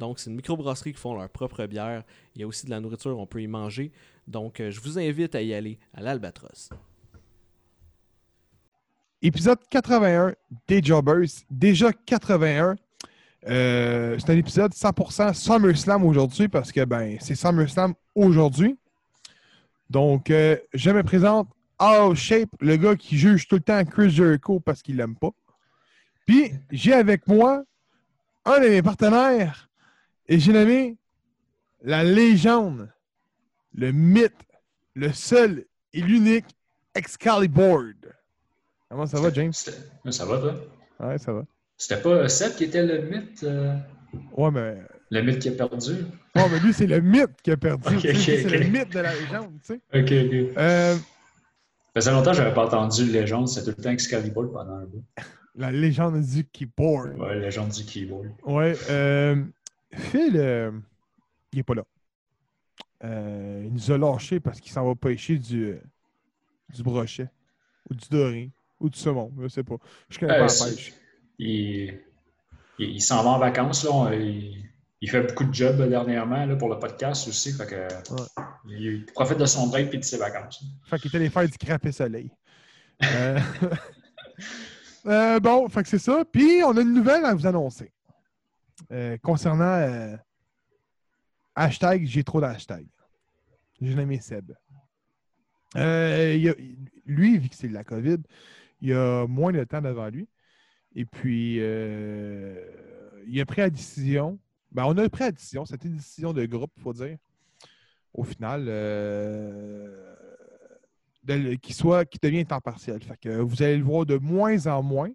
Donc, c'est une microbrasserie qui font leur propre bière. Il y a aussi de la nourriture, on peut y manger. Donc, euh, je vous invite à y aller à l'Albatros. Épisode 81 des Jobbers. Déjà 81. Euh, c'est un épisode 100% SummerSlam aujourd'hui parce que ben c'est SummerSlam aujourd'hui. Donc, euh, je me présente All Shape, le gars qui juge tout le temps Chris Jericho parce qu'il l'aime pas. Puis, j'ai avec moi un de mes partenaires et j'ai nommé la légende, le mythe, le seul et l'unique Excalibur. Comment ça va, James? Ça va, toi? Ouais, ça va. C'était pas Seth qui était le mythe, euh, Ouais, mais, le mythe qui a perdu? ouais, mais lui, c'est le mythe qui a perdu. C'est le mythe de la légende, tu sais. Ok, ok. Euh, Ça faisait longtemps que j'avais pas entendu Légende, c'était tout le temps Excalibur pendant un bout. la légende du keyboard. Ouais, Légende du keyboard. Ouais. Euh, Phil, euh, il est pas là. Euh, il nous a lâché parce qu'il s'en va pêcher du, euh, du brochet, ou du doré, ou du saumon, je sais pas. Je connais pas la c'est- pêche. Il, il, il s'en va en vacances, là. il, il fait beaucoup de jobs dernièrement là, pour le podcast aussi. Fait que, il, il profite de son break et de ses vacances. Fait qu'il est allé faire du crapé soleil. Euh, bon, fait que c'est ça. Puis, on a une nouvelle à vous annoncer. Euh, concernant euh, hashtag, j'ai trop d'hashtags. J'ai nommé Seb. Euh, lui, vu que c'est la COVID, il a moins de temps devant lui. Et puis, il a pris la décision. Ben, on a pris la décision. C'était une décision de groupe, il faut dire au final, de qu'il soit, qu'il devienne temps partiel. Vous allez le voir de moins en moins.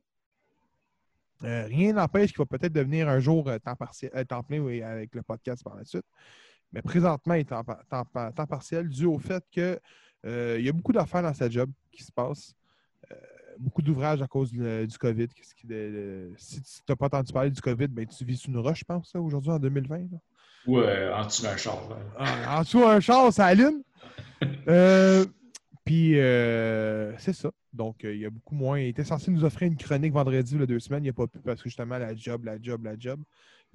Euh, rien n'empêche qu'il va peut-être devenir un jour euh, temps, partiel, euh, temps plein oui, avec le podcast par la suite. Mais présentement, il est temps, pa- temps pa- temps partiel dû au fait que euh, y a beaucoup d'affaires dans sa job qui se passent. Beaucoup d'ouvrages à cause du COVID. Qui- si tu n'as pas entendu parler du COVID, ben, tu vis sur une roche, je pense, aujourd'hui, en 2020. là. Ou en dessous d'un char. Ah, en dessous un char, ça allume. Puis, c'est ça. Donc, euh, il y a beaucoup moins. Il était censé nous offrir une chronique vendredi, le deux semaines. Il n'y a pas pu parce que justement, la job, la job, la job.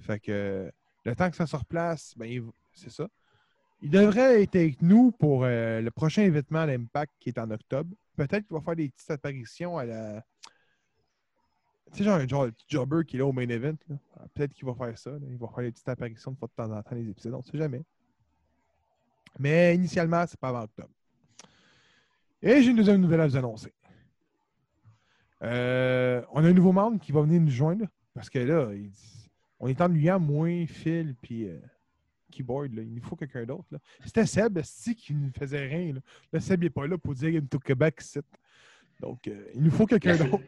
Fait que euh, le temps que ça se replace, ben, il- c'est ça. Il devrait être avec nous pour euh, le prochain événement à l'Impact qui est en octobre. Peut-être qu'il va faire des petites apparitions à la. Tu sais, genre, genre, le petit jobber qui est là au main event. Ah, Peut-être qu'il va faire ça. Il va faire des petites apparitions de fois de temps en temps les épisodes. On ne sait jamais. Mais initialement, c'est pas avant octobre. Et j'ai une deuxième nouvelle à vous annoncer. Euh, on a un nouveau membre qui va venir nous joindre. Parce que là, il on est ennuyant, moins Phil puis euh, Keyboard. là. Il nous faut quelqu'un d'autre. C'était Seb, si qui ne faisait rien. Là, Là, Seb n'est pas là pour dire Into Québec ici. Donc, euh, il nous faut quelqu'un d'autre.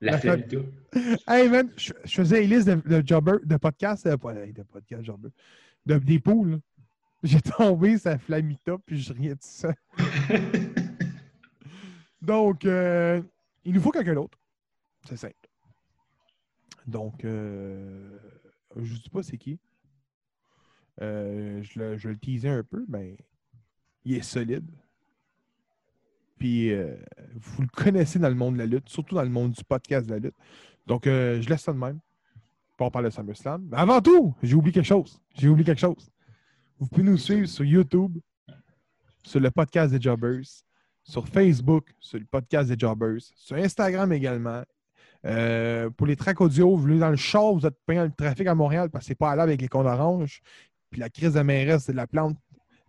la La Flamita. Hey man, je, je faisais une liste de, de jobbers, de podcasts, euh, pas de podcasts jobbers, de, des poules. J'ai tombé sa flamita, puis je riais de ça. Donc, euh, il nous faut quelqu'un d'autre. C'est simple. Donc, euh, je ne dis pas c'est qui. Euh, je, le, je le teasais un peu, mais il est solide. Puis, euh, vous le connaissez dans le monde de la lutte, surtout dans le monde du podcast de la lutte. Donc, je laisse ça de même. On parle de SummerSlam. Mais avant tout, j'ai oublié quelque chose. J'ai oublié quelque chose. Vous pouvez nous suivre sur YouTube, sur le podcast des Jobbers, sur Facebook, sur le podcast des Jobbers, sur Instagram également. Euh, pour les tracks audio, vous voulez dans le char, vous êtes payant le trafic à Montréal parce que c'est pas à avec les cons orange. Puis la crise de mairesse, c'est de la plante,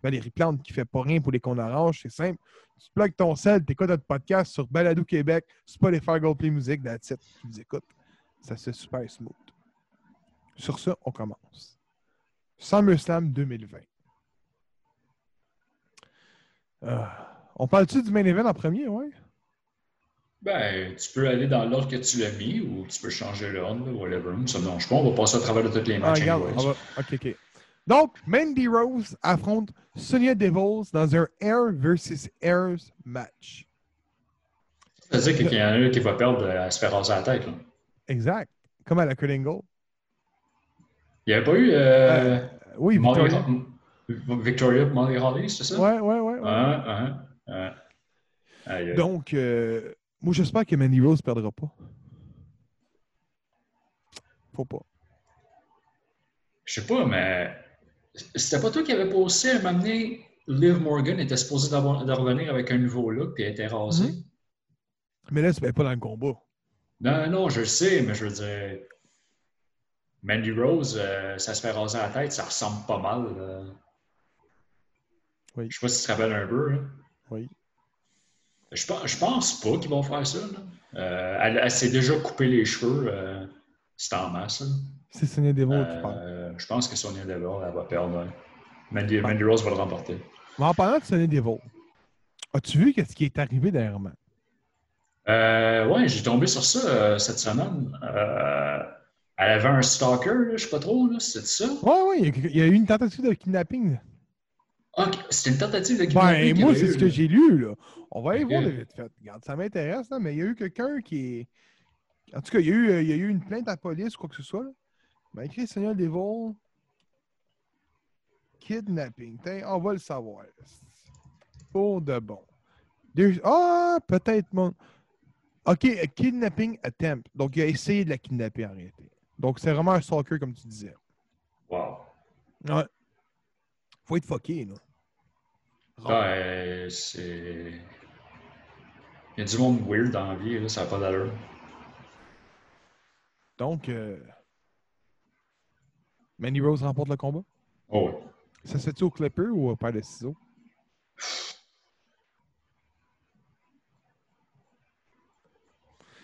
Valérie Plante, qui fait pas rien pour les cons orange. C'est simple. Tu plugues ton sel, t'écoutes notre podcast sur Balado Québec, Spotify, Gold Play Music, that's it. Tu nous écoutes. Ça c'est super smooth. Sur ça, on commence. SummerSlam 2020. Euh, on parle-tu du main event en premier, ouais? Ben, tu peux aller dans l'ordre que tu l'as mis ou tu peux changer l'ordre, whatever. Ça me dérange pas. On va passer à travers de toutes les Ah, matchs. regarde, on va- OK, OK. Donc, Mandy Rose affronte Sonia Devils dans un Air versus Airs match. Ça veut dire qu'il y en a un qui va perdre à se faire raser la tête. Là. Exact. Comme à la Kurt Angle. Il n'y avait pas eu euh, Oui, Molly- Victoria. Victoria Molly Holly, c'est ça? Ouais, ouais, ouais. ouais. Ouais, ouais. Donc, euh, moi, j'espère que Mandy Rose ne perdra pas. Faut pas. Je sais pas, mais c'était pas toi qui avais posté à m'amener Liv Morgan était supposée de revenir avec un nouveau look puis elle était rasée. Mhm. Mais là, c'est pas dans le combat. Non, non, je le sais, mais je veux dire. Mandy Rose, euh, ça se fait raser la tête, ça ressemble pas mal. euh. Oui. Je sais pas si tu te rappelles un peu. là. Oui. Je, pense- je pense pas qu'ils vont faire ça. là. Euh, elle elle s'est déjà coupé les cheveux. euh, c'est en masse. C'est Sonia Devil qui parle. Euh, je pense que Sonia Deville, elle va perdre. ouais. Mandy, Mandy Rose va le remporter. Mais en parlant de Sonia Devil, as-tu vu ce qui est arrivé dernièrement? Euh, ouais, j'ai tombé sur ça euh, cette semaine. Euh, elle avait un stalker, je sais pas trop, c'était ça? Y a- il y, a eu une tentative de kidnapping. Ah, c'était une tentative de Ben, moi, c'est ce que j'ai lu, là. On va aller voir le vite fait. Regarde, ça m'intéresse, là, mais il y a eu quelqu'un qui est. En tout cas, il y, a eu, euh, il y a eu une plainte à la police ou quoi que ce soit. Là. Ben, écrit Seigneur Devil. Kidnapping. Tiens, on va le savoir. Pour de bon. Ah, peut-être mon. Ok, a kidnapping attempt. Donc, il a essayé de la kidnapper en réalité. Donc, c'est vraiment un stalker, comme tu disais. Wow. Ouais. Faut être fucké, là. Ouais, c'est. Il y a du monde weird dans la vie, là, ça n'a pas d'allure. Donc, euh... Mandy Rose remporte le combat? Oh, ouais. Ça se fait-tu au clipper ou au paire de ciseaux?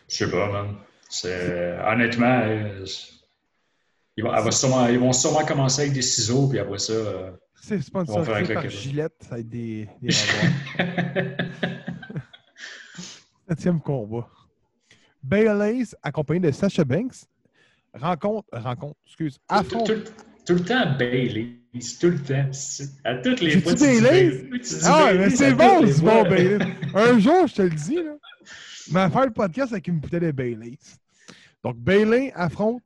Je sais pas, man. C'est... Honnêtement, euh, ils, vont, sûrement- ils vont sûrement commencer avec des ciseaux, puis après ça. euh, C'est sponsorisé par. Gillette, ça va être des. Septième combat. Bayley, accompagné de Sasha Banks, rencontre, rencontre, excuse, affronte. tout- tout le temps Bailey. Tout le temps. À toutes les fois. tu Bayley? Bayley, Ah, Bayley, mais à c'est bon, c'est bon, Bayley. Un jour, je te le dis, là. Mais faire le podcast avec une bouteille de Bailey. Donc, Bailey affronte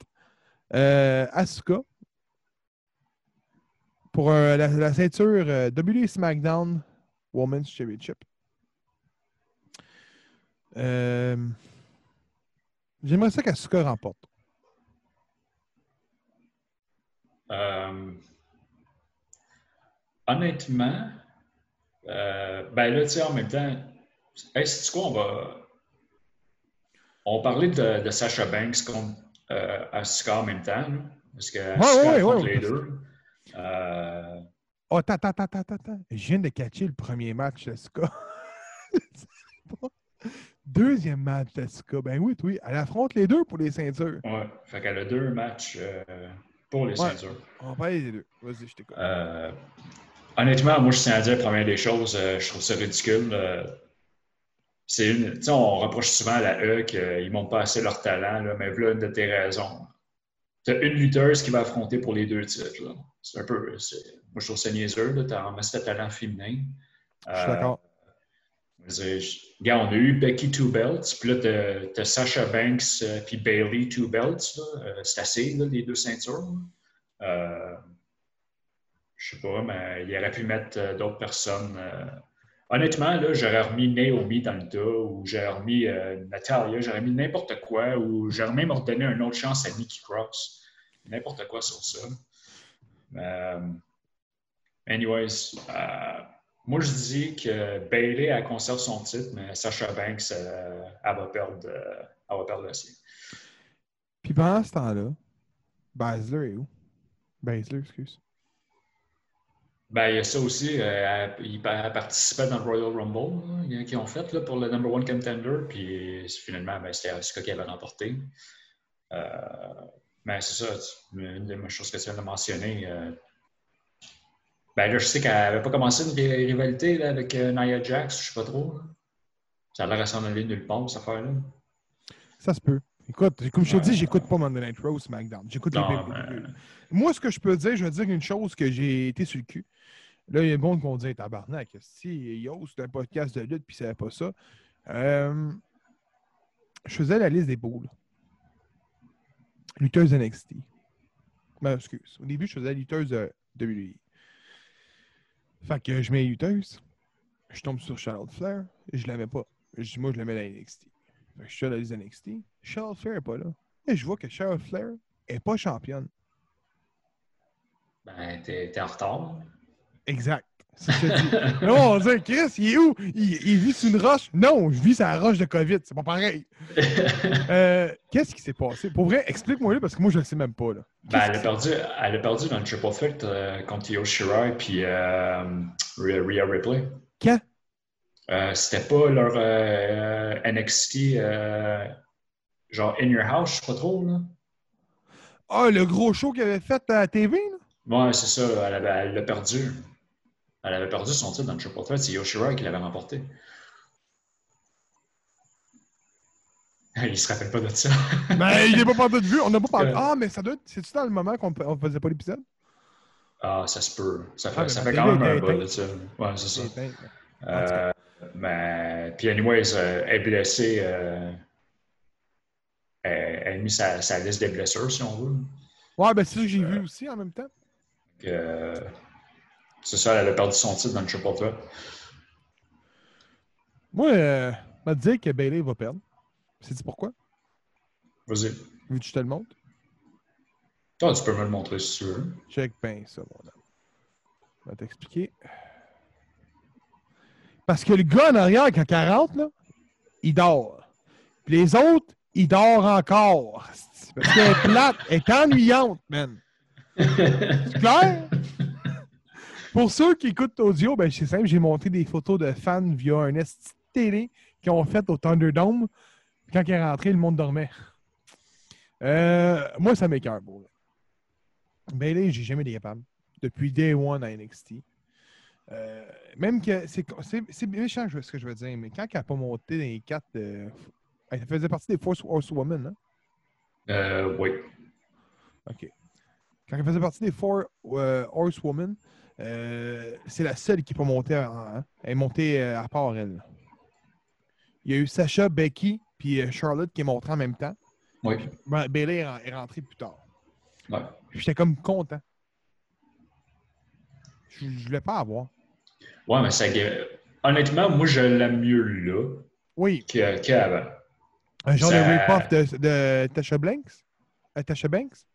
euh, Asuka pour euh, la, la ceinture euh, WWE SmackDown Women's Championship. Euh, J'aimerais ça qu'Asuka remporte. Euh, honnêtement, ben là, tu sais, en même temps, hey, c'est quoi, on va. On parlait de, de Sasha Banks contre Asuka en même temps, là, parce que Asuka ouais, ouais, affronte ouais, les deux. Euh, Oh, attends, attends, attends, attends. Je viens de catcher le premier match d'Asuka. Deuxième match d'Asuka. Ben oui, oui. Elle affronte les deux pour les ceintures. ouais, fait qu'elle a deux matchs euh, pour les Ouais. ceintures. On va parler des deux. Vas-y, je t'écoute. Euh, honnêtement, moi, je tiens à dire, première des choses, je trouve ça ridicule. c'est une, tu sais, on reproche souvent à la E qu'ils montrent pas assez leur talent, là, mais voilà une de tes raisons. Tu as une lutteuse qui va affronter pour les deux titres. là. C'est un peu. Moi, je trouve ça niaiseux. Tu masse de talent féminin. Je suis Euh, d'accord. je- Regarde, on a eu Becky Two Belts, puis là, t'as- Sasha Banks, euh, puis Bailey Two Belts. Euh, c'est assez, là, les deux ceintures. Euh, je sais pas, mais il aurait pu mettre euh, d'autres personnes. euh. Honnêtement, là, j'aurais remis Naomi dans le tas, ou j'aurais remis euh, Natalia, j'aurais mis n'importe quoi, ou j'aurais même redonné une autre chance à Nikki Cross. N'importe quoi sur ça. Euh, anyways, euh, moi, je dis que Bailey, elle conserve son titre, mais Sasha Banks, euh, elle va perdre, euh, elle va perdre le sien. Puis pendant ce temps-là, Basler est où? Basler, excuse. Ben, il y a ça aussi. euh, elle, il elle participait dans le Royal Rumble a- qu'ils ont fait là, pour le number one contender. Puis finalement, ben, c'était Asuka qui avait remporté. Mais c'est ça. Une des choses que tu viens de mentionner. euh, ben là, je sais qu'elle n'avait pas commencé une ri- rivalité là, avec euh, Nia Jax, je sais pas trop. Ça a l'air à s'en aller nulle part, cette affaire-là. Ça se peut. Écoute, comme je te dis, j'écoute pas Monday Night Raw SmackDown. J'écoute les Moi, ce que je peux dire, je vais dire une chose que j'ai été sur le cul. Là, il y a bon qu'on dit tabarnak. Si Yo, c'est un podcast de lutte, puis c'est pas ça. Euh, je faisais la liste des boules. Lutteuse NXT. Ben, excuse. Au début, je faisais lutteuse de WWE. Fait que je mets lutteuse. Je tombe sur Charlotte Flair. Je la mets pas. Je dis, moi, je la mets à NXT. Fait que je suis la liste NXT. Charlotte Flair n'est pas là. Et je vois que Charlotte Flair est pas championne. Ben, t'es t'es en retard. Exact. Dis. Là, on dit, Chris, il est où? Il, il vit sur une roche? Non, je vis sur la roche de COVID. C'est pas pareil. Euh, Qu'est-ce qui s'est passé? Pour vrai, explique-moi là parce que moi, je le sais même pas. Là. Ben, elle, a perdu, elle a perdu dans le triple threat euh, contre Io Shirai puis euh, Rhea Ripley. Quand? Euh, C'était pas leur NXT, genre In Your House, je sais pas trop. Là. Ah, le gros show qu'il avait fait à la TV? Là? Ouais, c'est ça, elle l'a perdu. Elle avait perdu son titre dans le triple threat, c'est Io Shirai qui l'avait remporté. Il se rappelle pas de ça. Ben, il n'est pas parlé de vue. On n'a pas parlé. Ah, mais ça doit être. C'est-tu dans le moment qu'on ne faisait pas l'épisode? Ah, ça se peut. Ça fait, Ah, ça fait quand même un bout de ça. Ouais, c'est ça. Euh, mais, puis, anyways, euh, elle est blessée. euh, elle, elle a mis sa, sa liste des blessures, si on veut. Ouais, ben c'est ça que j'ai vu aussi en même temps. Que, c'est ça, elle a perdu son titre dans le triple threat. Moi, euh, te dire que Bailey va perdre. Sais-tu pourquoi? Vas-y. Vu que je te le montre. Toi, tu peux me le montrer si tu veux. Check bien ça, mon homme. Je vais t'expliquer. Parce que le gars en arrière, quand 40, là, il dort. Puis les autres, ils dorment encore. Parce qu'elle est plate, elle est ennuyante, man. C'est clair? Pour ceux qui écoutent l'audio, ben c'est simple, j'ai monté des photos de fans via un de télé qui ont fait au Thunderdome. Quand il est rentré, le monde dormait. Euh, moi, ça pour vrai. Bailey, j'ai jamais été capable. Depuis Day One à NXT. Euh, même que c'est méchant ce que je veux dire, mais quand elle n'a pas monté dans les quatre. euh, elle faisait partie des Force Horsewomen, hein? Euh, oui. OK. Quand elle faisait partie des Four Horsewomen, euh, c'est la seule qui peut monter. En, hein? Est montée euh, à part elle. Il y a eu Sacha, Becky, puis euh, Charlotte qui est montée en même temps. Oui. Ben, Bailey est, ren- est rentrée plus tard. Ouais. J'étais comme content. Je ne voulais pas avoir. Ouais, mais ça. Honnêtement, moi, je l'aime mieux là Oui, qu'avant. un genre Ça- de rip-off de, de Tasha Banks? Tasha Banks?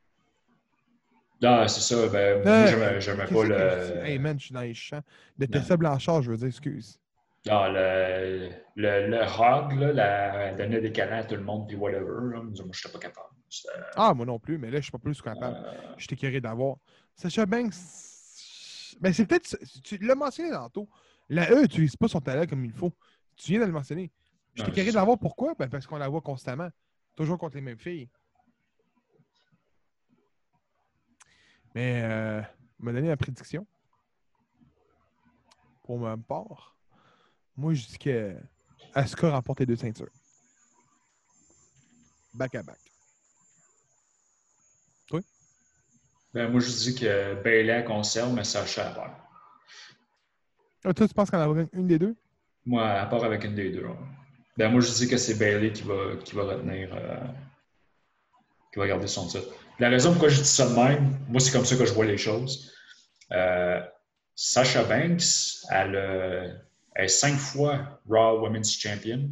Non, c'est ça. Ben, moi, j'aimais- pas le. Hey man, je suis dans les champs. De. Tessa Blanchard, je veux dire, excuse. Non, le, le, le hog, là, la, elle donnait des câlins à tout le monde, puis whatever. Là. Moi, je n'étais pas capable. Ah, moi non plus, mais là, je suis pas plus capable. euh, Je t'ai curé d'avoir. Sacha Banks, ben c'est peut-être. Tu l'as mentionné tantôt. La E n'utilise pas son talent comme il faut. Tu viens de le mentionner. Je t'ai curé d'avoir pourquoi? Ben parce qu'on la voit constamment. Toujours contre les mêmes filles. Mais, euh, m'a donné la prédiction. Pour ma part, moi, je dis que Asuka remporte les deux ceintures. Back à back. ben, moi, je dis que Bailey conserve, mais Sacha à part. Ah, toi, tu penses qu'on en a une des deux? Moi, à part avec une des deux. Ben, moi, je dis que c'est Bailey qui va, qui va retenir, euh, qui va garder son titre. La raison pourquoi je dis ça de même, moi, c'est comme ça que je vois les choses. Euh, Sasha Banks, elle, euh, elle est cinq fois Raw Women's Champion.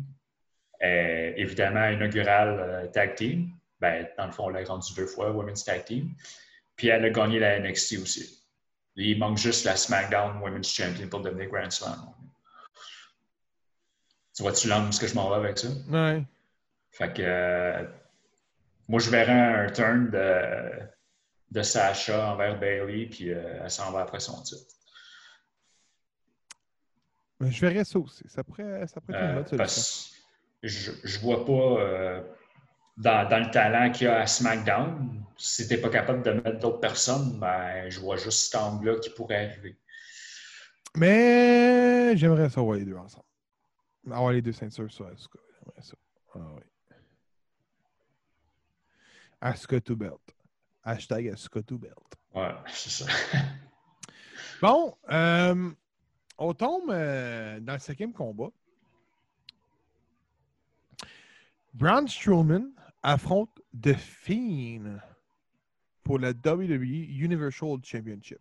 Elle est évidemment inaugurale euh, Tag Team. Ben, dans le fond, elle l'a rendue deux fois Women's Tag Team. Puis elle a gagné la NXT aussi. Il manque juste la SmackDown Women's Champion pour devenir Grand Slam. Tu vois-tu l'angle est-ce que je m'en vais avec ça? Ouais. Fait que euh, moi, je verrais un turn de, de Sasha envers Bailey, puis euh, elle s'en va après son titre. Mais je verrais ça aussi. Ça pourrait, ça pourrait être une Euh, bonne solution. je, je vois pas euh, dans, dans le talent qu'il y a à SmackDown, si t'es pas capable de mettre d'autres personnes, ben, je vois juste cet angle-là qui pourrait arriver. Mais j'aimerais ça avoir les deux ensemble. Avoir les deux ceintures sur Asuka. J'aimerais ça. Ah, oui. Asuka to belt. Hashtag Asuka to belt. Ouais, c'est ça. Bon, euh, on tombe euh, dans le cinquième combat. Braun Strowman affronte The Fiend pour la WWE Universal Championship.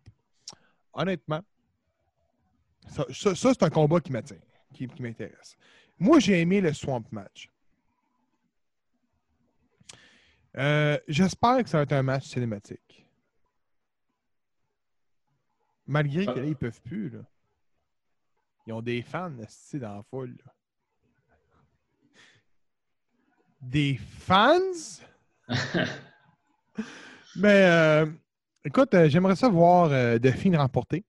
Honnêtement, ça, ça- ça, c'est un combat qui m'attire, qui, qui m'intéresse. Moi, j'ai aimé le Swamp Match. Euh, J'espère que ça va être un match cinématique. Malgré que là, ils peuvent plus. Là. Ils ont des fans dans la foule. là. Des fans? Mais euh, écoute, euh, j'aimerais ça voir euh, Delphine remporter.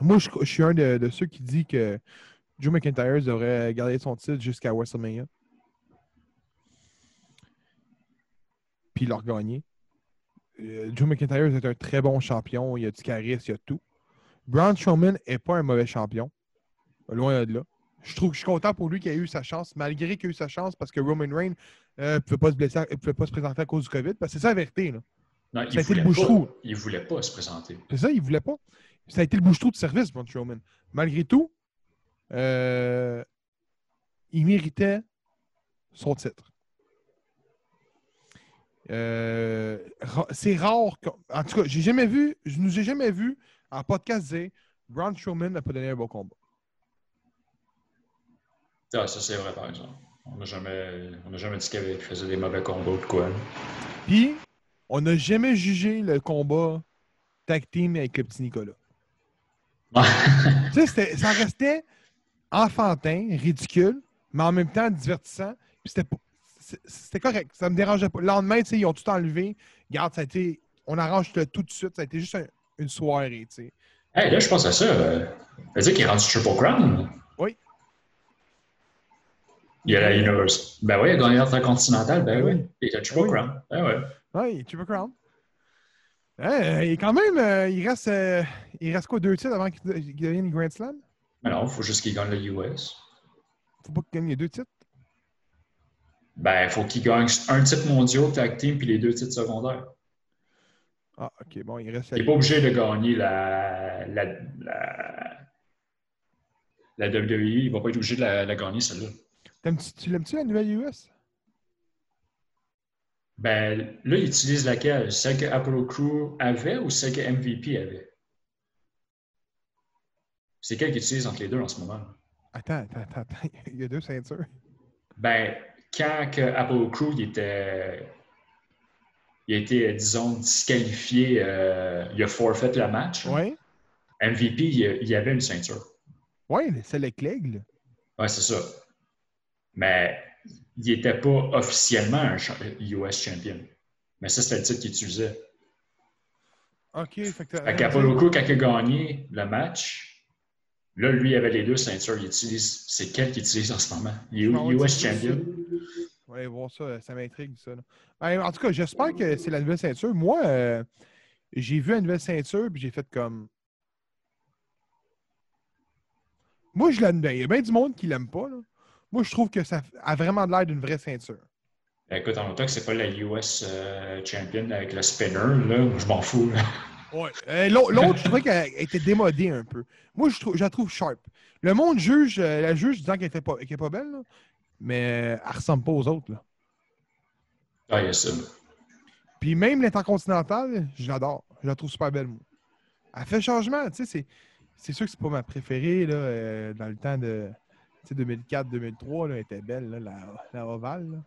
Moi, je, je suis un de, de ceux qui dit que Joe McIntyre devrait garder son titre jusqu'à WrestleMania. Puis leur gagner. Euh, Joe McIntyre est un très bon champion. Il a du charisme, il a tout. Braun Strowman n'est pas un mauvais champion. Loin de là. Je trouve que je suis content pour lui qu'il ait eu sa chance, malgré qu'il ait eu sa chance parce que Roman Reigns ne pouvait pas se blesser, ne pouvait pas se présenter à cause du COVID. Parce que c'est ça la vérité. Là. Non, Ça a il été le voulait, bouche-trou. pas, il voulait pas se présenter. C'est ça, il voulait pas. Ça a été le bouche-trou de service, Braun Strowman. Malgré tout, euh, il méritait son titre. Euh, c'est rare. que- en tout cas, j'ai jamais vu, je nous ai jamais vu en podcast dire Braun Strowman n'a pas donné un bon combat. Ah, ça, c'est vrai, par exemple. On n'a jamais, on jamais dit qu'il faisait des mauvais combats ou de quoi. Puis, on n'a jamais jugé le combat tag team avec le petit Nicolas. Tu sais, ça restait enfantin, ridicule, mais en même temps divertissant. Puis c'était pas- c'était correct. Ça me dérangeait pas. Le lendemain, ils ont tout enlevé. Regarde, ça a été. On arrange le tout de suite. Ça a été juste un- une soirée, tu sais. Hey, là, je pense à ça. Euh, ça veut dire qu'il est rendu Triple Crown? Oui. Il a la Universe. Ben oui, il a gagné l'Intercontinental. Ben Oui. oui. Il a Triple Oui. Crown. Ben ouais. Oui, Triple Crown. Il est quand même. euh, il, reste, euh, il reste quoi, deux titres avant qu'il de- qu'il devienne Grand Slam? Mais non, il faut juste qu'il gagne le US. Faut pas qu'il gagne les deux titres. Ben, il faut qu'il gagne un titre mondial tag team puis les deux titres secondaires. Ah, ok, bon, il reste. Il n'est pas obligé de gagner la, la, la, la WWE. Il ne va pas être obligé de la, la gagner, celle-là. Tu l'aimes-tu la nouvelle US? Ben, là, il utilise laquelle? Celle que Apollo Crew avait ou celle que MVP avait? C'est quelle qu'il utilise entre les deux en ce moment? Attends, attends, attends, attends. Il y a deux ceintures. Ben, quand que Apollo Crew il était. Il a été, disons, disqualifié, euh, il a forfait le match. Oui. MVP, il, avait une ceinture. Oui, c'est avec l'aigle. Ouais, c'est ça. Mais il n'était pas officiellement un US champion. Mais ça, c'était le titre qu'il utilisait. OK, fait que. Fait qu'Apollo Crew, quand il a gagné le match, là, lui, il avait les deux ceintures. Il utilise, c'est quel qu'il utilise en ce moment? Il est ouais, US champion? Aller voir ça, ça m'intrigue ça. Ben, en tout cas, j'espère que c'est la nouvelle ceinture. Moi, euh, j'ai vu la nouvelle ceinture puis j'ai fait comme. Moi, je l'aime bien. Il y a bien du monde qui l'aime pas. là. Moi, je trouve que ça a vraiment l'air d'une vraie ceinture. Écoute, en même temps que c'est pas la US euh, champion avec le spinner, là, je m'en fous. là. Ouais. Euh, l'au- L'autre, je trouvais qu'elle était démodée un peu. Moi, je, trouve, je la trouve sharp. Le monde juge, euh, la juge disant qu'elle était pas, qu'elle est pas belle, là, mais euh, elle ressemble pas aux autres. Là. Ah, il y a ça. Puis même l'intercontinentale, je l'adore. Je la trouve super belle, moi. Elle fait changement, tu sais, c'est, c'est sûr que c'est pas ma préférée, là, euh, dans le temps de tu sais, 2004-2003, là, elle était belle, là, la, la ovale, là.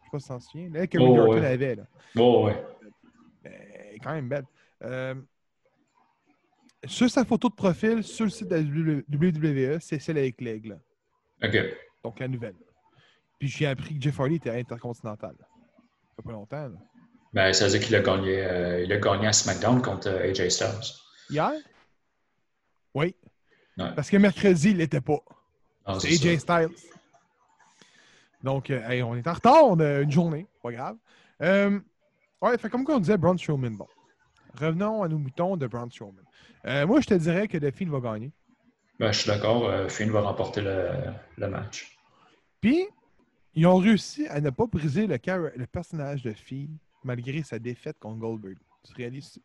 Je sais pas si tu t'en souviens. Là, que Oh, ouais. avait, là. Oh, ouais. Elle est quand même belle. Euh, sur sa photo de profil, sur le site de la WWE, c'est celle avec l'aigle. OK. Donc la nouvelle. Puis j'ai appris que Jeff Hardy était intercontinental. Ça fait pas longtemps. là. Ben, ça veut dire qu'il a gagné, euh, il a gagné à SmackDown contre euh, AJ Styles. Hier? Oui. Ouais. Parce que mercredi, il l'était pas. Ah, C'est c'est AJ ça. Styles. Donc, euh, hey, on est en retard, on a une journée, pas grave. Euh, ouais, fait comme on disait, Braun Strowman, bon. Revenons à nos moutons de Braun Strowman. Euh, moi, je te dirais que Fiend va gagner. Ben, je suis d'accord. euh, va remporter le, le match. Puis, Ils ont réussi à ne pas briser le, le personnage de fille malgré sa défaite contre Goldberg. Tu réalises ça?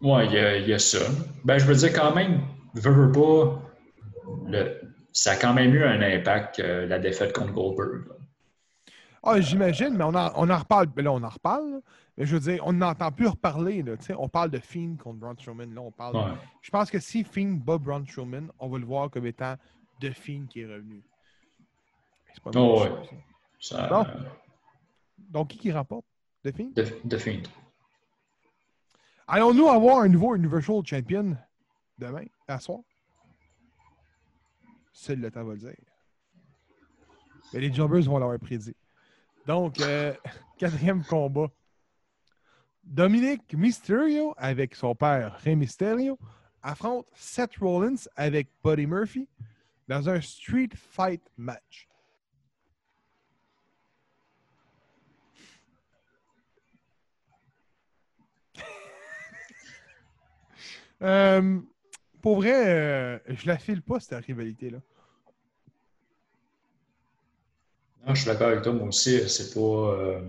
Ouais, il y, a- il y a ça. Ben, je veux dire, quand même, veux, veux pas, le- ça a quand même eu un impact, euh, la défaite contre Goldberg. là. Ah, j'imagine, mais on en, on en reparle. ben Là, on en reparle. Mais je veux dire, on n'entend plus reparler. Là, on parle de Fiend contre Braun Strowman. Là, on parle. Ouais. Je pense que si Fiend bat Braun Strowman, on va le voir comme étant Fiend qui est revenu. C'est pas Oh, même ouais. chose, ça. Ça, Bon. euh, Donc, qui qui remporte? The Fiend? de, de Fiend. Allons-nous avoir un nouveau Universal Champion demain, à soir? Seul le temps va le dire. Mais les Jobbers vont l'avoir prédit. Donc, euh, quatrième combat. Dominic Mysterio avec son père Rey Mysterio affronte Seth Rollins avec Buddy Murphy dans un Street Fight match. Euh, pour vrai, euh, je la file pas, cette rivalité-là. Non, je suis d'accord avec toi, moi aussi, c'est pas. euh,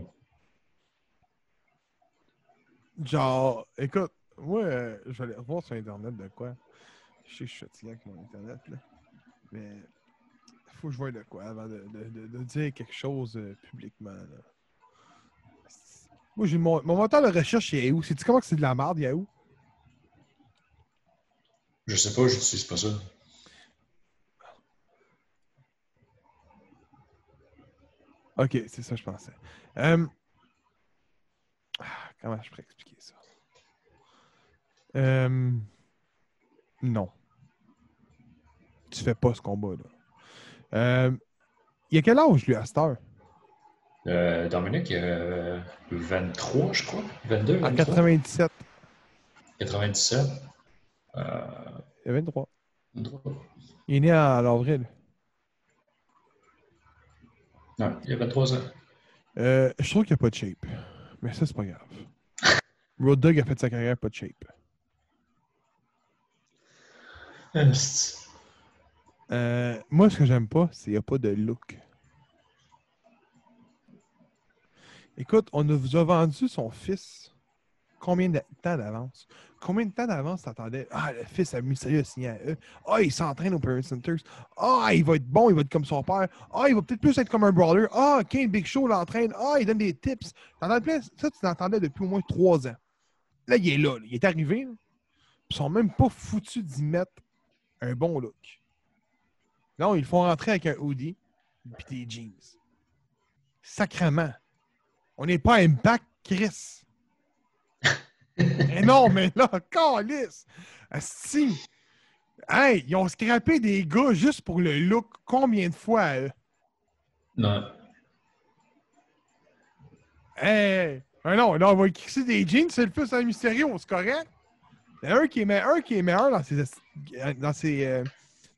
Genre, écoute, moi, euh, je vais aller voir sur Internet de quoi. Je sais que je suis fatigué avec mon Internet, là. Mais il faut que je voie de quoi avant de, de- de- de dire quelque chose euh, publiquement. Là. Moi, j'ai mon, mon moteur de recherche, il est où? Sais-tu comment que c'est de la merde, Yahoo? Je sais pas, j'utilise pas ça. Ok, c'est ça, je pensais. Euh, ah, comment je pourrais expliquer ça? Euh, Non. Tu fais pas ce combat-là. Euh, Il y a quel âge, lui, à cette heure? Euh, Dominique, il a euh, 23, je crois. 22, En 23. 97. 97. Euh, Il a 23. 23. Il est né en avril. Non, il a 23 ans. Euh, je trouve qu'il n'y a pas de shape. Mais ça, c'est pas grave. Road Dogg a fait sa carrière pas de shape. Esti. Euh, moi, ce que j'aime pas, c'est qu'il n'y a pas de look. Écoute, on vous a vendu son fils combien de temps d'avance? Combien de temps d'avance t'attendais? Ah, le fils a Mysterio a signé à eux. Ah, il s'entraîne au Paris Centers. Ah, il va être bon, il va être comme son père. Ah, il va peut-être plus être comme un brawler. Ah, Kane Big Show l'entraîne. Ah, il donne des tips. Ça, tu l'entendais depuis au moins trois ans. Là, il est là. Il est arrivé. là. Ils sont même pas foutus d'y mettre un bon look. Non, ils font rentrer avec un hoodie et des jeans. Sacrement. On n'est pas à Impact, Chris. Mais non, mais là, calice. Asti. Hey, ils ont scrappé des gars juste pour le look. Combien de fois? à eux? Non. Hey! Ah non, là, on va crisser des jeans, c'est le fils à Mysterio, c'est correct? Il y en a un qui est, me- un qui est meilleur dans ses, dans ses, euh,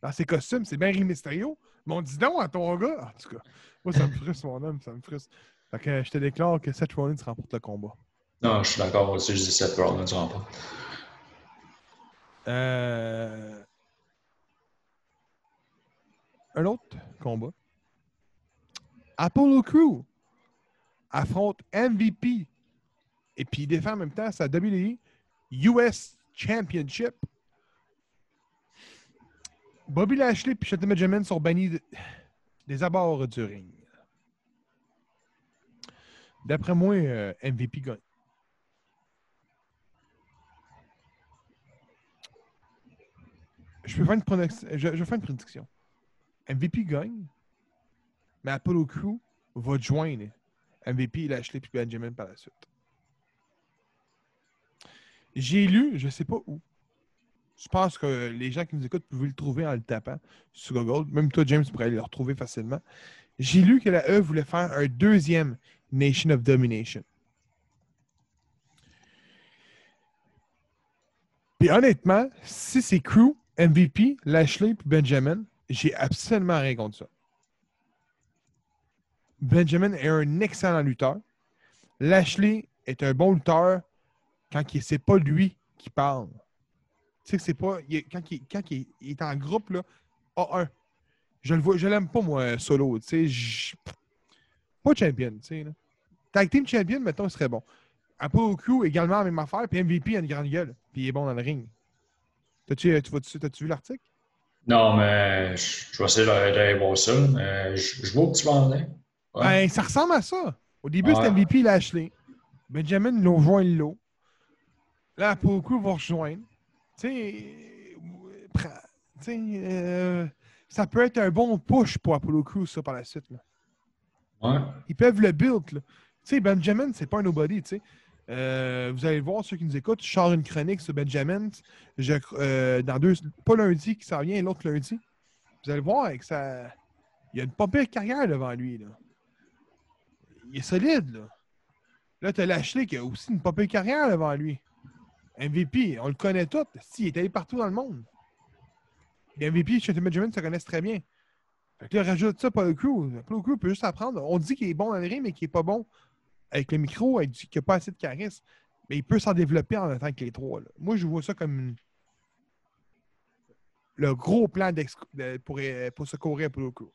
dans ses costumes, c'est Rey Mysterio. Mais on dit non à ton gars. En tout cas, moi, ça me frustre, mon homme, ça me frustre. Fait que je te déclare que Seth Rollins remporte le combat. Non, je suis d'accord aussi, je dis Seth Rollins remporte. Euh... Un autre combat. Apollo Crew affronte MVP et puis défend en même temps sa WWE US Championship. Bobby Lashley et Shelton Benjamin sont bannis de- des abords du ring. D'après moi, euh, MVP gagne. Je peux faire une, je vais faire une prédiction. MVP gagne, mais Apollo Crew va joindre MVP, Lashley et Benjamin par la suite. J'ai lu, je ne sais pas où. Je pense que les gens qui nous écoutent peuvent le trouver en le tapant sur Google. Même toi, James, pourrais aller le retrouver facilement. J'ai lu que la E voulait faire un deuxième Nation of Domination. Puis honnêtement, si c'est Crew, MVP, Lashley et Benjamin, j'ai absolument rien contre ça. Benjamin est un excellent lutteur. Lashley est un bon lutteur quand c'est pas lui qui parle. Tu sais que c'est pas. quand il, est en groupe, là, A1. Je le vois, je l'aime pas, moi, solo. Tu sais, pas champion, tu sais. Tag team champion, mettons, il serait bon. Apollo Crew, également, même affaire. Puis MVP a une grande gueule. Puis il est bon dans le ring. T'as-tu tu vois-tu- t'as-tu vu l'article? Non, mais je, vais essayer d'aller voir ça. Mais je, vois où tu vas en. Ben, ça ressemble à ça. Au début, Ouais. c'était MVP Lashley. Benjamin l'a rejoint le lot. Là, Crew va rejoindre. Tu sais, euh, tu sais, euh, ça peut être un bon push pour Apollo Crew, ça, par la suite. là. Ouais. Ils peuvent le build. là. Tu sais, Benjamin, c'est pas un nobody, tu sais. Euh, vous allez le voir, ceux qui nous écoutent, je sors une chronique sur Benjamin. Euh, dans deux, pas lundi qui s'en vient, l'autre lundi. Vous allez le voir avec ça. Il y a une pire carrière devant lui. Là. Il est solide. Là, là tu as Lashley qui a aussi une pire carrière devant lui. MVP, on le connaît tous. Si, il est allé partout dans le monde. Les MVP chez Benjamin se connaissent très bien. Fait que là, rajoute ça Paul Crew. Paul Crew peut juste apprendre. On dit qu'il est bon dans le ring, mais qu'il est pas bon avec le micro, avec du- qu'il n'a pas assez de charisme. Mais il peut s'en développer en même temps que les trois. là. Moi, je vois ça comme une- le gros plan de- pour, euh, pour secourir Apollo Crew.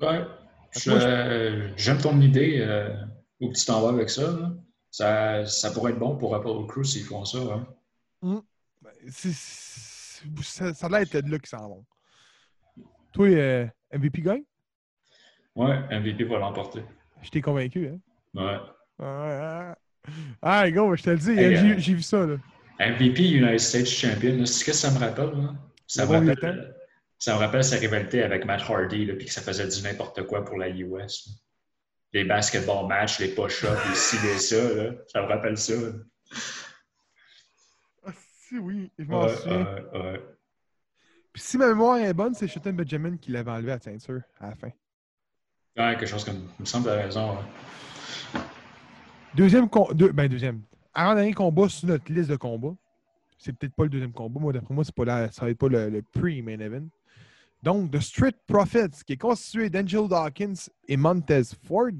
Ouais. Je- J'aime ton idée. euh, où tu t'en vas avec ça, là. ça. Ça pourrait être bon pour Apollo Crew s'ils font ça. hein. Ben, c'est- c'est- ça, ça a l'air d'être de là qu'ils s'en vont. Toi, euh, MVP gagne? Ouais, MVP va l'emporter. Je t'ai convaincu, hein? Ouais. Ah, ah, go, je te le dis, Hey, j'ai euh, j'ai vu ça, là. MVP United States Champion, c'est ce que ça me rappelle. là? Ça, Le me bon rappelle ça me rappelle sa rivalité avec Matt Hardy, puis que ça faisait du n'importe quoi pour la US. là. Les basketball matchs, les push-ups, les ci, les ça. Là. Ça me rappelle ça. Ah, si, oui, je m'en Ouais, souviens. ouais, ouais. Puis si ma mémoire est bonne, c'est Shelton Benjamin qui l'avait enlevé à la ceinture à la fin. Ouais, quelque chose comme. Me semble que t'as raison. Deuxième combat. ben, deuxième. Avant-dernier combat sur notre liste de combats. C'est peut-être pas le deuxième combat. Moi, d'après moi, c'est pas la- ça va être pas le, le pre-main event. Donc, The Street Profits, qui est constitué d'Angel Dawkins et Montez Ford,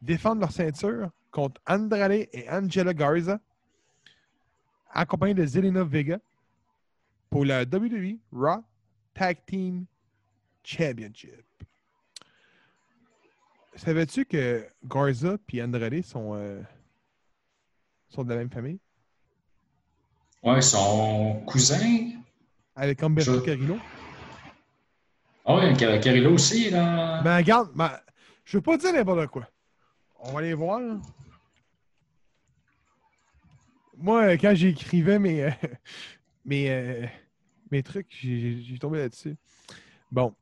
défendent leur ceinture contre Andrade et Angela Garza, accompagnés de Zelina Vega, pour la WWE Raw Tag Team Championship. Savais-tu que Garza et Andrade sont, euh, sont de la même famille? Ouais, son cousin. Avec Humberto Je- Carrillo? Ah Car- Carrillo aussi, là. Ben, regarde, ben, je veux pas dire n'importe quoi. On va aller voir. là. Moi, euh, quand j'écrivais mes, euh, mes, euh, mes trucs, j'ai tombé là-dessus. Bon.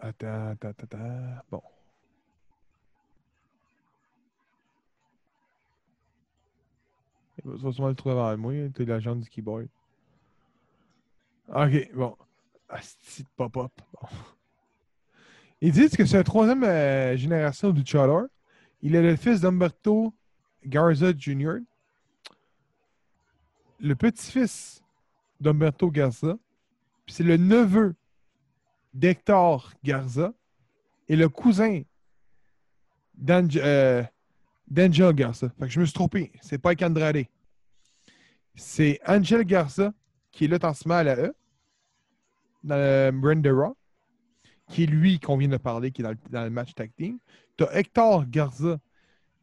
Attends, attends, attends, attends. Bon. Tu vas sûrement le trouver avant moi. T'es l'agent du keyboard. Ok, bon. Asti de pop-up. Ils disent que c'est la troisième euh, génération du Chador. Il est le fils d'Umberto Garza Jr., le petit-fils d'Umberto Garza, puis c'est le neveu d'Hector Garza et le cousin euh, d'Angel Garza. Fait que je me suis trompé. C'est pas Andrade. C'est Angel Garza qui est là en ce moment à la E, dans le Raw, qui est lui qu'on vient de parler, qui est dans le, match tag team. Tu as Hector Garza,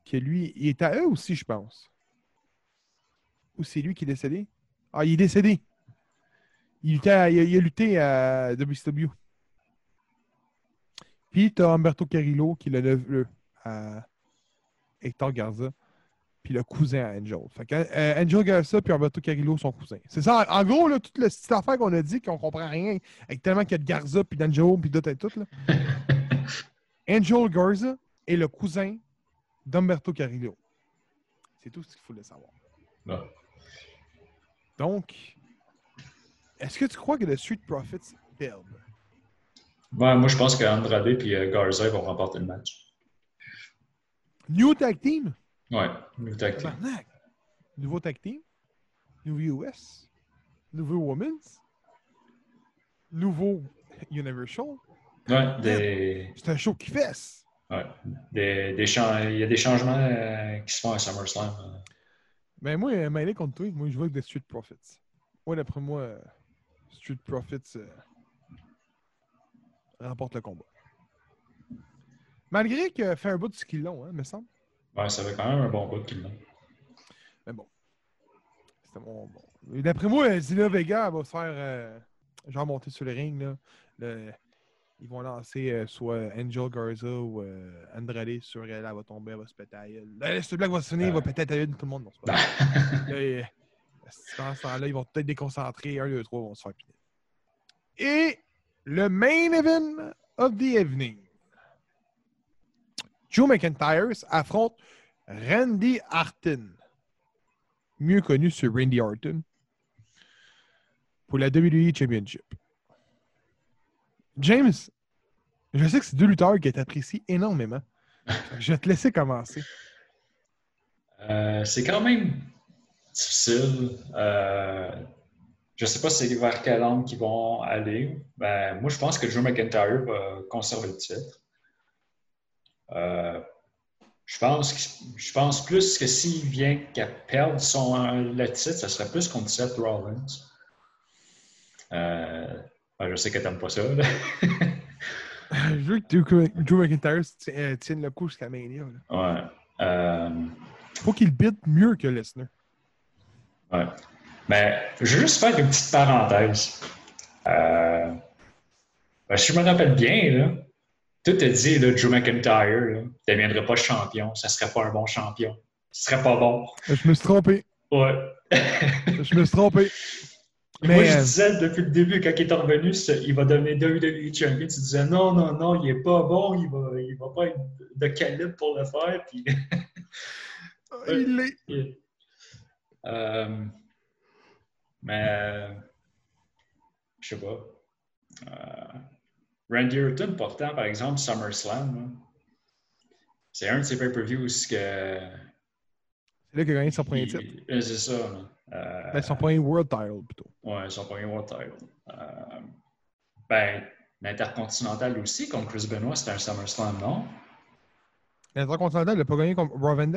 qui lui, il est à eux aussi, je pense. Ou c'est lui qui est décédé? Ah, il est décédé. Il, a, lutté à WCW. Puis tu as Humberto Carrillo, qui est le neveu à Hector Garza, puis le cousin à Angel. Fait que, euh, Angel Garza puis Humberto Carrillo sont cousins. C'est ça, en, gros, là, toute la petite affaire qu'on a dit, qu'on comprend rien, avec tellement qu'il y a de Garza, puis d'Angel, puis tout et tout. Là. Angel Garza est le cousin d'Umberto Carrillo. C'est tout ce qu'il faut le savoir. Donc, est-ce que tu crois que le Street Profits build? Ouais, moi, je pense qu'Andrade et euh, Garza vont remporter le match. New Tag Team? Ouais, nous tag team. Nouveau Tag Team? Nouveau US? Nouveau Women's? Nouveau Universal? Ouais, des, C'est un show qui fesse! ouais, des, des il y a des changements euh, qui se font à SummerSlam. euh. Ben moi, euh, mêlé contre toi, moi je vois que des Street Profits. Moi, d'après moi, Street Profits, euh, remporte le combat. Malgré qu'il fait un bout de ce qu'ils l'ont, hein, me semble. Ouais, ça fait quand même un bon bout l'ont. Mais bon. C'était bon. Et D'après moi, Zina Vega elle va se faire. euh, genre monter sur le ring. Là. Le- ils vont lancer euh, soit Angel Garza ou euh, Andrade sur elle. Elle va tomber, elle va se péter à gueule. Là, ce blague va se finir, il va péter à de tout le monde. Non, c'est pas vrai. Là, pendant ce temps-là, ils vont peut-être déconcentrer. Un, deux, trois vont se faire piner. Et le main event of the evening. Joe McIntyre affronte Randy Orton, mieux connu sur Randy Orton, pour la WWE Championship. James, je sais que c'est deux lutteurs qui t'apprécient énormément. Je vais te laisser commencer. Euh, c'est quand même difficile. Euh, je ne sais pas c'est vers quel angle qu'ils vont aller. Ben, moi, je pense que Drew McIntyre va conserver le titre. Euh, je, pense je pense plus que s'il vient qu'à perdre son, le titre, ce serait plus contre Seth Rollins. Euh, ben, je sais que tu n'aimes pas ça. là. Je veux que Drew- McIntyre ti- euh, tienne le coup jusqu'à Mania. là. ouais. Euh, Faut qu'il bite mieux que Lesnar. Ouais. Mais je vais juste faire une petite parenthèse. Euh, ben, si je me rappelle bien, là, tout a dit, là, Drew McIntyre ne deviendrait pas champion, ça serait pas un bon champion. Ce serait pas bon. Je me suis trompé. Ouais. Je me suis trompé. Moi, Mais je euh, disais depuis le début, quand il est revenu, il va devenir WWE champion. Tu disais non, non, non, il est pas bon, il va, il va pas être de calibre pour le faire. Puis, il est. Euh, mais, euh, je sais pas. Euh, Randy Orton, pourtant, par exemple, SummerSlam, là, c'est un de ses pay-per-views que. C'est là qu'il a gagné son premier titre. euh, C'est ça. Euh, Ben, son premier World Title, plutôt. Ouais, son premier World Title. Euh, ben, l'Intercontinental aussi, contre Chris Benoit, c'était un SummerSlam, non? L'intercontinental, il n'a pas gagné contre Raw Van?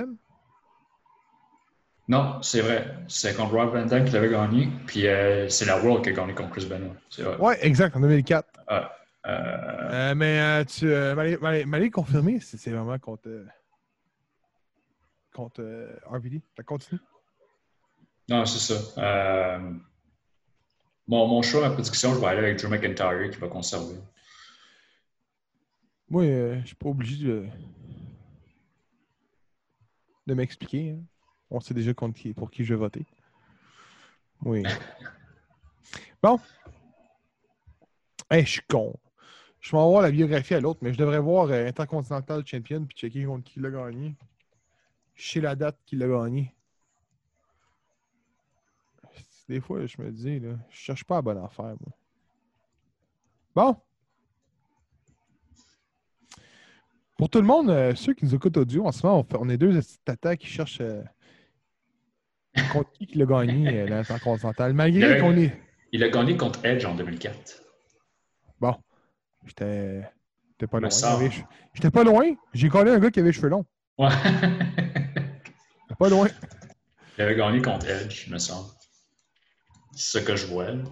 Non, c'est vrai. C'est contre Rob Van Dam qui l'avait gagné. Puis euh, c'est la World qui a gagné contre Chris Benoit. Ouais, exact, en 2004. Euh, Euh, mais euh, tu euh, m'allais- confirmer si c'est vraiment contre. euh, contre euh, RVD. Ça continue. non, c'est ça. Euh, mon, choix, ma prédiction, je vais aller avec Drew McIntyre qui va conserver. Moi, euh, je suis pas obligé de, de m'expliquer. hein. On sait déjà contre qui, pour qui je vais voter. Oui. Bon. Hey, je suis con. Je vais voir la biographie à l'autre, mais je devrais voir euh, Intercontinental Champion puis checker contre qui il a gagné. Je sais la date qu'il a gagné. Des fois, je me dis, là, je cherche pas la bonne affaire, moi. Bon. Pour tout le monde, euh, ceux qui nous écoutent audio, en ce moment, on, fait- on est deux tatas qui cherchent euh, contre qui qu'il a gagné euh, l'Intercontinental. Malgré qu'on est. Il a gagné contre Edge en 2004. J'étais. J'étais pas loin. avait- J'étais pas loin. J'ai collé un gars qui avait les cheveux longs. Ouais. J'étais pas loin. il avait gagné contre Edge, me semble. C'est ce que je vois. là.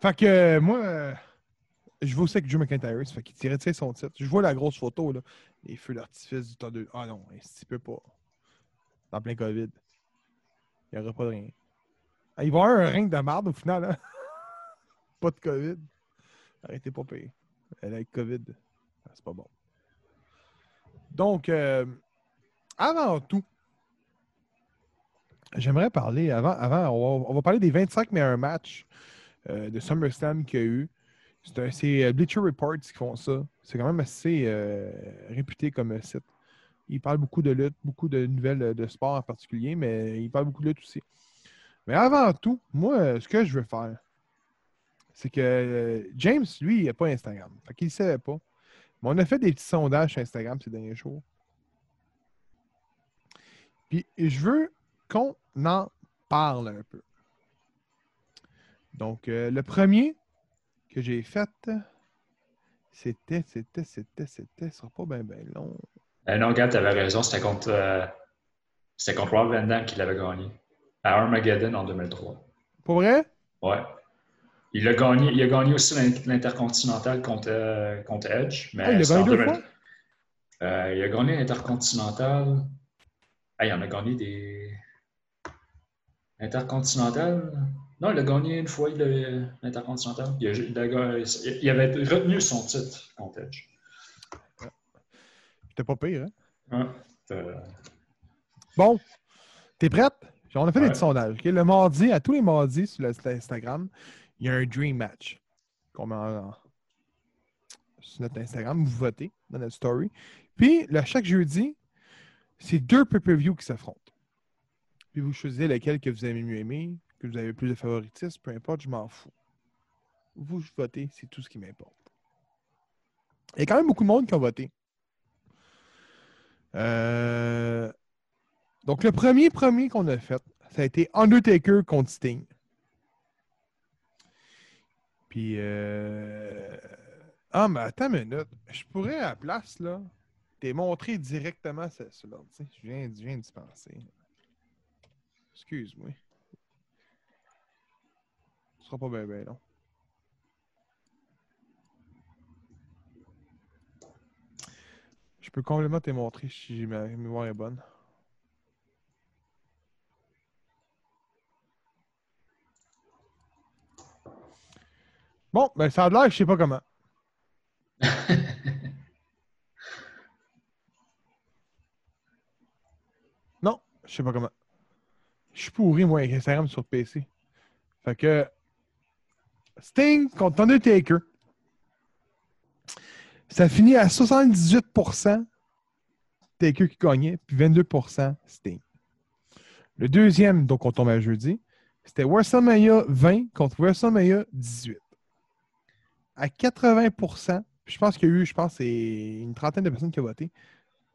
Fait que euh, moi, euh, je vois aussi avec Drew McIntyre. Fait qu'il tirait de son titre. Je vois la grosse photo, là. Les feux d'artifice du tas de. Ah non, un petit peu pas. Dans plein COVID. Il n'y aura pas de rien. Ah, il va y avoir un ring de marde au final, hein? Pas de COVID. Arrêtez pas pire. Elle avec COVID. Ah, C'est pas bon. Donc, euh, avant tout, j'aimerais parler, avant, avant on, va, parler des 25 meilleurs matchs euh, de SummerSlam qu'il y a eu. C'est euh, Bleacher Reports qui font ça. C'est quand même assez réputé comme site. Ils parlent beaucoup de lutte, beaucoup de nouvelles de sport en particulier, mais ils parlent beaucoup de lutte aussi. Mais avant tout, moi, ce que je veux faire, c'est que euh, James, lui, il n'a pas Instagram. Fait qu'il ne savait pas. Mais on a fait des petits sondages sur Instagram ces derniers jours. Puis je veux qu'on en parle un peu. Donc, euh, le premier que j'ai fait, c'était, c'était, c'était, c'était, ce sera pas bien, long. Euh, non, Gab, t'avais raison, c'était contre, euh, c'était contre Rob Van qui l'avait gagné. À Armageddon en 2003. Pour vrai? Ouais. Il a gagné, il a gagné aussi l'in- l'Intercontinental contre, euh, contre Edge. Mais Ah, il en gagné deux 2000. fois? Euh, il a gagné l'Intercontinental. Ah, il en a gagné des. Intercontinental? Non, il a gagné une fois l'Intercontinental. Il, a- il a gagné- il avait retenu son titre contre Edge. C'était pas pire, hein? Ouais. Bon, t'es prête? On a fait des Ouais. petits sondages. Le mardi, à tous les mardis sur le- sur Instagram, il y a un Dream Match qu'on met sur notre Instagram. Vous votez dans notre story. Puis, chaque jeudi, c'est deux pay-per-view qui s'affrontent. Puis, vous choisissez lequel que vous avez mieux aimé, que vous avez plus de favoritisme, peu importe, je m'en fous. Vous votez, c'est tout ce qui m'importe. Il y a quand même beaucoup de monde qui a voté. Euh, donc, le premier premier qu'on a fait, ça a été Undertaker contre Sting. Puis, euh... ah, mais attends une minute. Je pourrais, à la place, là, t'es montré directement ce- cela. Je viens, je viens d'y penser. Excuse-moi. Ce sera pas bien, bien long. Je peux complètement te montrer si ma mémoire est bonne. Bon, ben ça a l'air, je sais pas comment. Non, je sais pas comment. Je suis pourri, moi, avec Instagram sur PC. Fait que. Sting contre Undertaker. Ça finit à 78% Taker qui gagnait, puis 22% Sting. Le deuxième, donc on tombe à jeudi, c'était WrestleMania 20 contre WrestleMania 18. À 80%, puis je pense qu'il y a eu, je pense, une trentaine de personnes qui ont voté.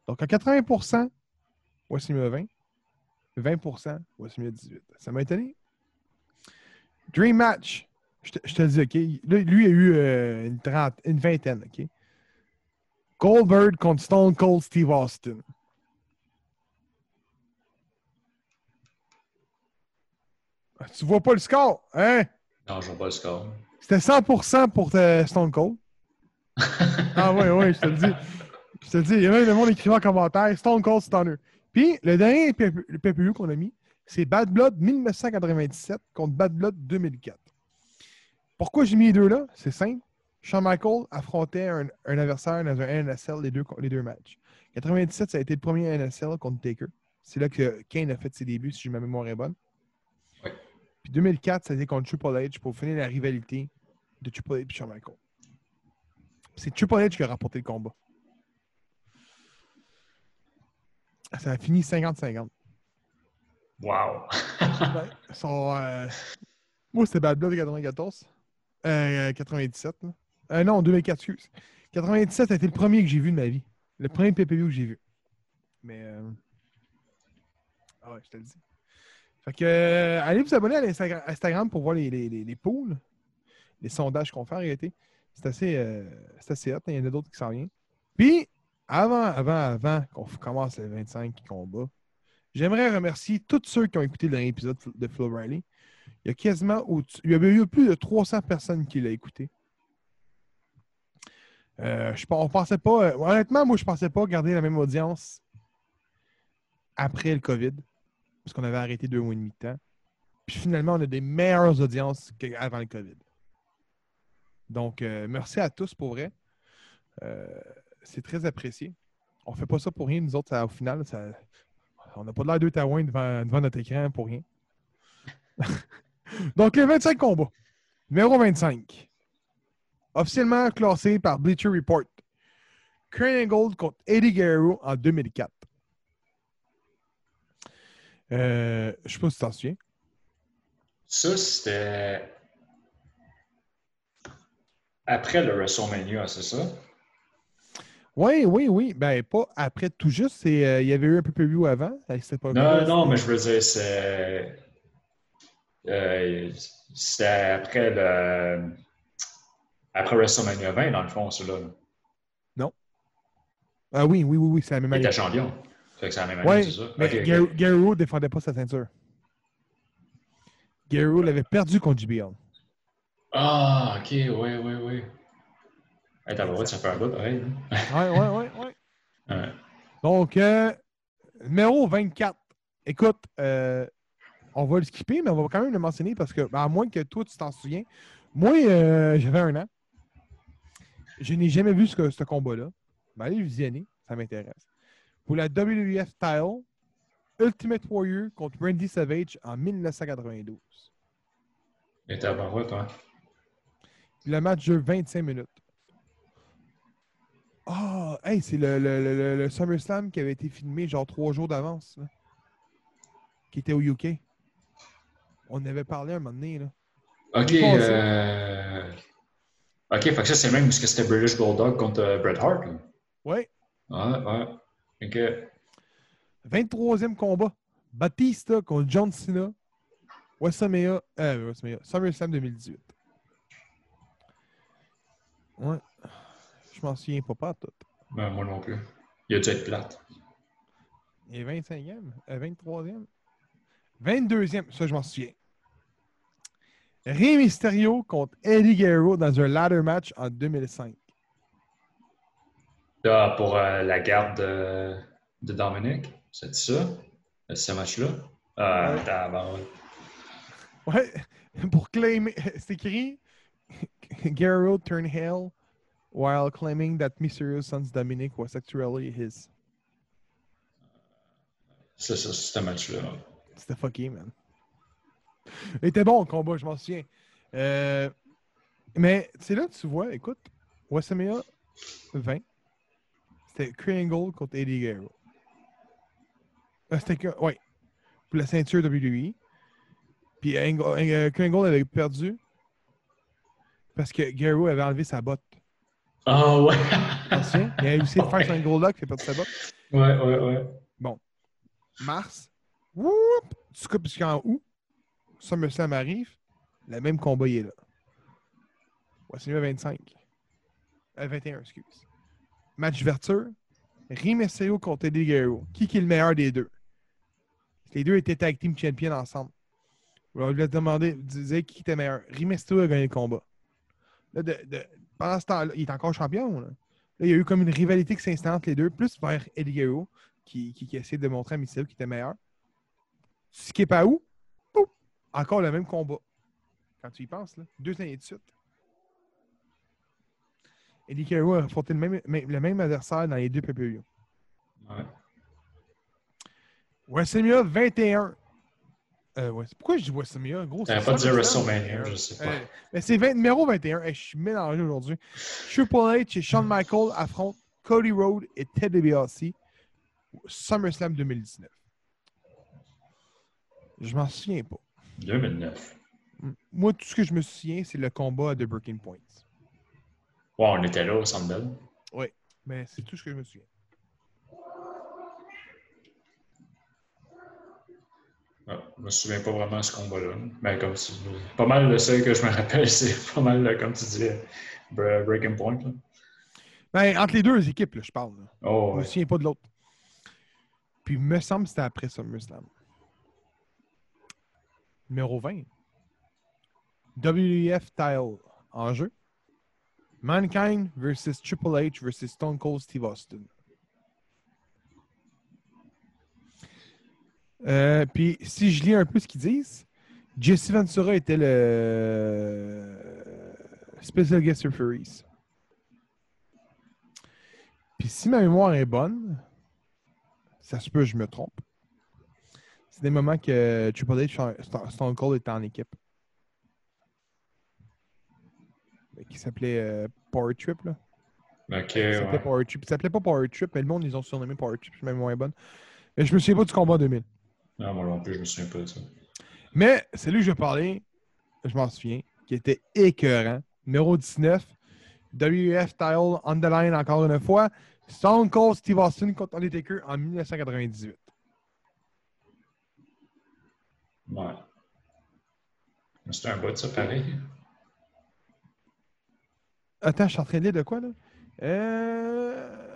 Donc à 80%, WrestleMania 20, 20%, WrestleMania 18. Ça m'a étonné. Dream Match, je te, dis, OK? Lui, il a eu euh, une, une vingtaine, OK? Goldberg contre Stone Cold Steve Austin. Ah, Tu vois pas le score, hein? non, je vois pas le score. C'était 100% pour Stone Cold. Ah oui, oui, je te le dis. Je te le dis, il y a même le monde écrivant en commentaire Stone Cold Stunner. Puis, le dernier PPU qu'on a mis, c'est Bad Blood 1997 contre Bad Blood 2004. Pourquoi j'ai mis les deux là? C'est simple. Shawn Michaels affrontait un, un adversaire dans un NSL les deux, les deux matchs. 97, ça a été le premier NSL contre Taker. C'est là que Kane a fait ses débuts, si ma mémoire est bonne. Ouais. Puis 2004, ça a été contre Triple H pour finir la rivalité de H et Michaels. C'est H qui a remporté le combat. Ça a fini 50-50. Wow! Son, euh, Moi, c'était Bad Blood 94. Euh, 97. là. Euh, non, 2004, excuse. 97, ça a été le premier que j'ai vu de ma vie. Le premier PPV que j'ai vu. Mais. euh, Ah ouais, je te le dis. Fait que, euh, allez vous abonner à Instagram pour voir les, les, les, les pools, les sondages qu'on fait en réalité. C'est assez, euh, assez hot. Il y en a d'autres qui s'en viennent. Puis, avant, avant, avant qu'on commence le 25 combat, j'aimerais remercier tous ceux qui ont écouté le dernier épisode de Flo Riley. Il y a quasiment il y avait eu plus de 300 personnes qui l'ont écouté. Euh, je, on pensait pas, euh, honnêtement, moi, je pensais pas garder la même audience après le COVID, parce qu'on avait arrêté deux mois et demi de temps. Puis finalement, on a des meilleures audiences qu'avant le COVID. Donc, euh, merci à tous pour vrai. Euh, c'est très apprécié. On fait pas ça pour rien, nous autres, au final, on n'a pas de l'air deux taouins devant, devant notre écran pour rien. Donc, les 25 combats. Numéro 25. Officiellement classé par Bleacher Report. Kurt Angle contre Eddie Guerrero en 2004. Euh, je sais pas si tu t'en souviens. Ça, c'était après le WrestleMania, c'est ça? Oui, oui, oui. Ben, pas après tout juste. c'est, euh, il y avait eu un peu plus avant. Non, non, mais je veux dire, c'est. euh, après le. Après WrestleMania 20, dans le fond, celui-là. Ah oui, oui, oui, oui, c'est la même Il année. était champion. C'est la même année, Oui, c'est ça? mais Guerrero ne défendait pas sa ceinture. Guerrero l'avait perdu contre JBL. Ah, ok, ouais, ouais, ouais. Hey, t'as le ça fait un bout, pareil. Ouais, ouais, ouais, ouais. Ouais. Donc, euh, numéro 24. Écoute, euh, on va le skipper, mais on va quand même le mentionner parce que, ben, à moins que toi, tu t'en souviens, moi, euh, j'avais un an. Je n'ai jamais vu ce, ce combat-là. Ben, allez visionner, ça m'intéresse. Pour la WWF Title, Ultimate Warrior contre Randy Savage en 1992. Et t'as toi? Le match dure 25 minutes. Ah, hey, c'est le, le, le, le SummerSlam qui avait été filmé genre trois jours d'avance, là. qui était au UK. On en avait parlé un moment donné. Là. Ok, euh... Ok, fait que ça, c'est même parce que c'était British Bulldog contre euh, Bret Hart. là. Ouais. Ouais, ouais. Ok. 23e combat. Batista contre John Cena. WrestleMania. Euh, WrestleMania. SummerSlam 2018. Ouais. Je m'en souviens pas, pas tout. Ben, moi non plus. Il a dû être plate. Et 25e, euh, 23e, 22e, ça je m'en souviens. Rey Mysterio contre Eddie Guerrero dans un ladder match en 2005. Là, pour euh, la garde de, de Dominic, c'est ça? C'est ce match-là? Ouais. tabarouette. Ouais, pour claimer, c'est écrit Guerrero turned heel while claiming that Mysterio's son Dominic was actually his. C'est ça, ce match-là. C'était fucké, man. Il était bon le combat, je m'en souviens. Euh, mais c'est là que tu vois, écoute, WrestleMania 20, c'était Kringle contre Eddie Guerrero. Euh, c'était que, ouais, pour la ceinture WWE. Puis Angle- euh, Kringle avait perdu parce que Guerrero avait enlevé sa botte. Ah, ouais. Il a réussi à faire son Lock, il a perdu sa botte. Ouais, ouais, ouais. mars. Whoop! Tu coupes jusqu'en août. SummerSlam arrive. Le même combat, il est là. WrestleMania 25. Euh, 21, excuse. Match d'ouverture. Rey Mysterio contre Eddie Guerrero. Qui, qui est le meilleur des deux? Les deux étaient tag team champions ensemble. On lui a demandé, disait qui était meilleur. Mysterio a gagné le combat. Là, de- de- pendant ce temps-là, il est encore champion. Là. Là, il y a eu comme une rivalité qui s'installe entre les deux, plus vers Eddie qui, qui, qui essaie de montrer à Mysterio qu'il était meilleur. Skip à où? Encore le même combat. Quand tu y penses, là. Deux années de suite. Eddie Guerrero a affronté le même, même- le même adversaire dans les deux PPU. Ouais. WrestleMania 21. Euh, ouais, pourquoi je dis WrestleMania? Gros, c'est pas SummerSlam. WrestleMania, je sais pas. Euh, mais c'est 20 numéro 21. Hey, je suis mélangé aujourd'hui. Triple H et Shawn Michaels affrontent Cody Rhodes et Ted DiBiase. SummerSlam 2019. Je m'en souviens pas. 2009. M- Moi, tout ce que je me souviens, c'est le combat The Breaking Points. Ouais, on était là au Sandbell. Mais c'est tout ce que je me souviens. Ouais, je me souviens pas vraiment de ce combat-là. Mais comme tu pas mal le seul que je me rappelle, c'est pas mal, comme tu disais, Bre- Breaking Point. Là. Ben, entre les deux équipes, là, je parle. là. Oh, Je me ouais. souviens pas de l'autre. Puis, il me semble que c'était après SummerSlam. Numéro 20. WF Tile en jeu. Mankind versus Triple H versus Stone Cold Steve Austin. Euh, puis, si je lis un peu ce qu'ils disent, Jesse Ventura était le Special Guest Referees. Puis si ma mémoire est bonne, ça se peut que je me trompe. C'est des moments que Triple H Stone Cold étaient en équipe. Qui s'appelait euh, Power Trip, là. Ok, Ça s'appelait ouais. Power Trip. Ça s'appelait pas Power Trip, mais le monde, ils ont surnommé Power Trip, ma mémoire est bonne. Mais je me souviens pas du combat en 2000. Non, moi non plus, je me souviens pas de ça. Mais c'est lui que je vais parler, je m'en souviens, qui était écœurant. Numéro 19, WF Tile on the line encore une fois. Stone Cold Steve Austin contre Undertaker en 1998. Ouais. C'était un bout de ça, pareil. Attends, je suis en train de lire de quoi, là? Euh...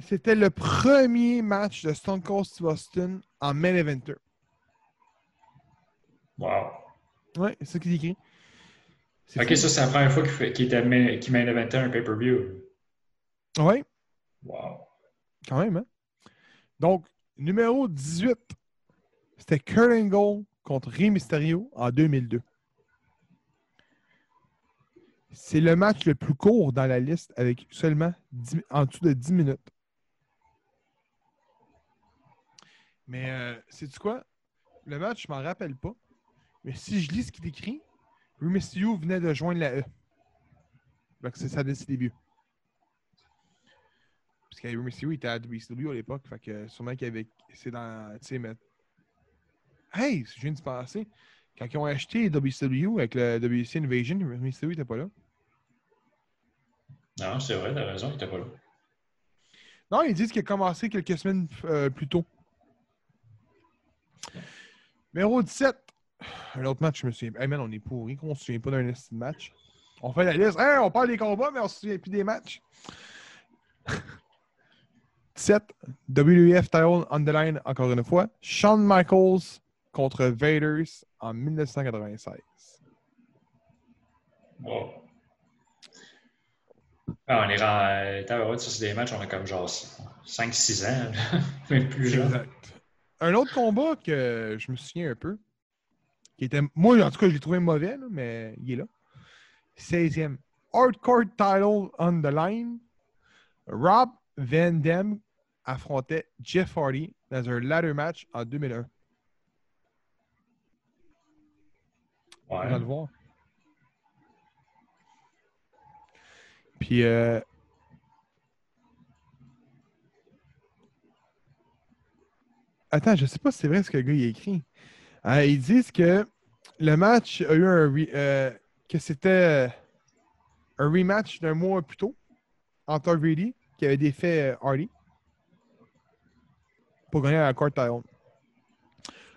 C'était le premier match de Stone Cold Steve Austin en main eventer. Wow. Ouais, c'est ce qu'il écrit. Ok, fou. ça, c'est la première fois qu'il qu'il était main- eventait un pay-per-view. Ouais, Wow. quand même, hein? Donc, numéro 18, c'était Kurt Angle contre Rey Mysterio en 2002. C'est le match le plus court dans la liste avec seulement 10 en dessous de 10 minutes. Mais, euh, sais-tu quoi? Le match, je m'en rappelle pas. Mais si je lis ce qui est écrit, Rey Mysterio venait de joindre la E. Donc, c'est ça, ses débuts. Parce que Rey Mysterio était à WCW à l'époque. Fait que sûrement qu'il y avait. C'est dans. Tu sais, mais. Hey, je viens de se passer. Quand ils ont acheté WCW avec le WC Invasion, Rey Mysterio n'était pas là. Non, c'est vrai, t'as raison, il était pas là. Non, ils disent qu'il a commencé quelques semaines euh, plus tôt. Numéro 17. Un autre match, je me souviens. Hey man, on est pourri, qu'on se souvient pas d'un match. On fait la liste. Hey, on parle des combats, mais on se souvient plus des matchs. 17. WF title on the line, encore une fois. Shawn Michaels contre Vaders en 1996. Wow. Ah, on est rendu. Ça, c'est des matchs, on a comme genre 5-6 ans, même plus jeune. Exact. Un autre combat que je me souviens un peu, qui était. Moi, en tout cas, je l'ai trouvé mauvais, là, mais il est là. 16e. Hardcore title on the line. Rob Van Dam affrontait Jeff Hardy dans un ladder match en 2001. On va Ouais. le voir. Puis, euh, Attends, je sais pas si c'est vrai ce que le gars a écrit. Euh, ils disent que le match a eu un. euh, que c'était euh, un rematch d'un mois plus tôt entre Hardy qui avait défait Hardy pour gagner la court title.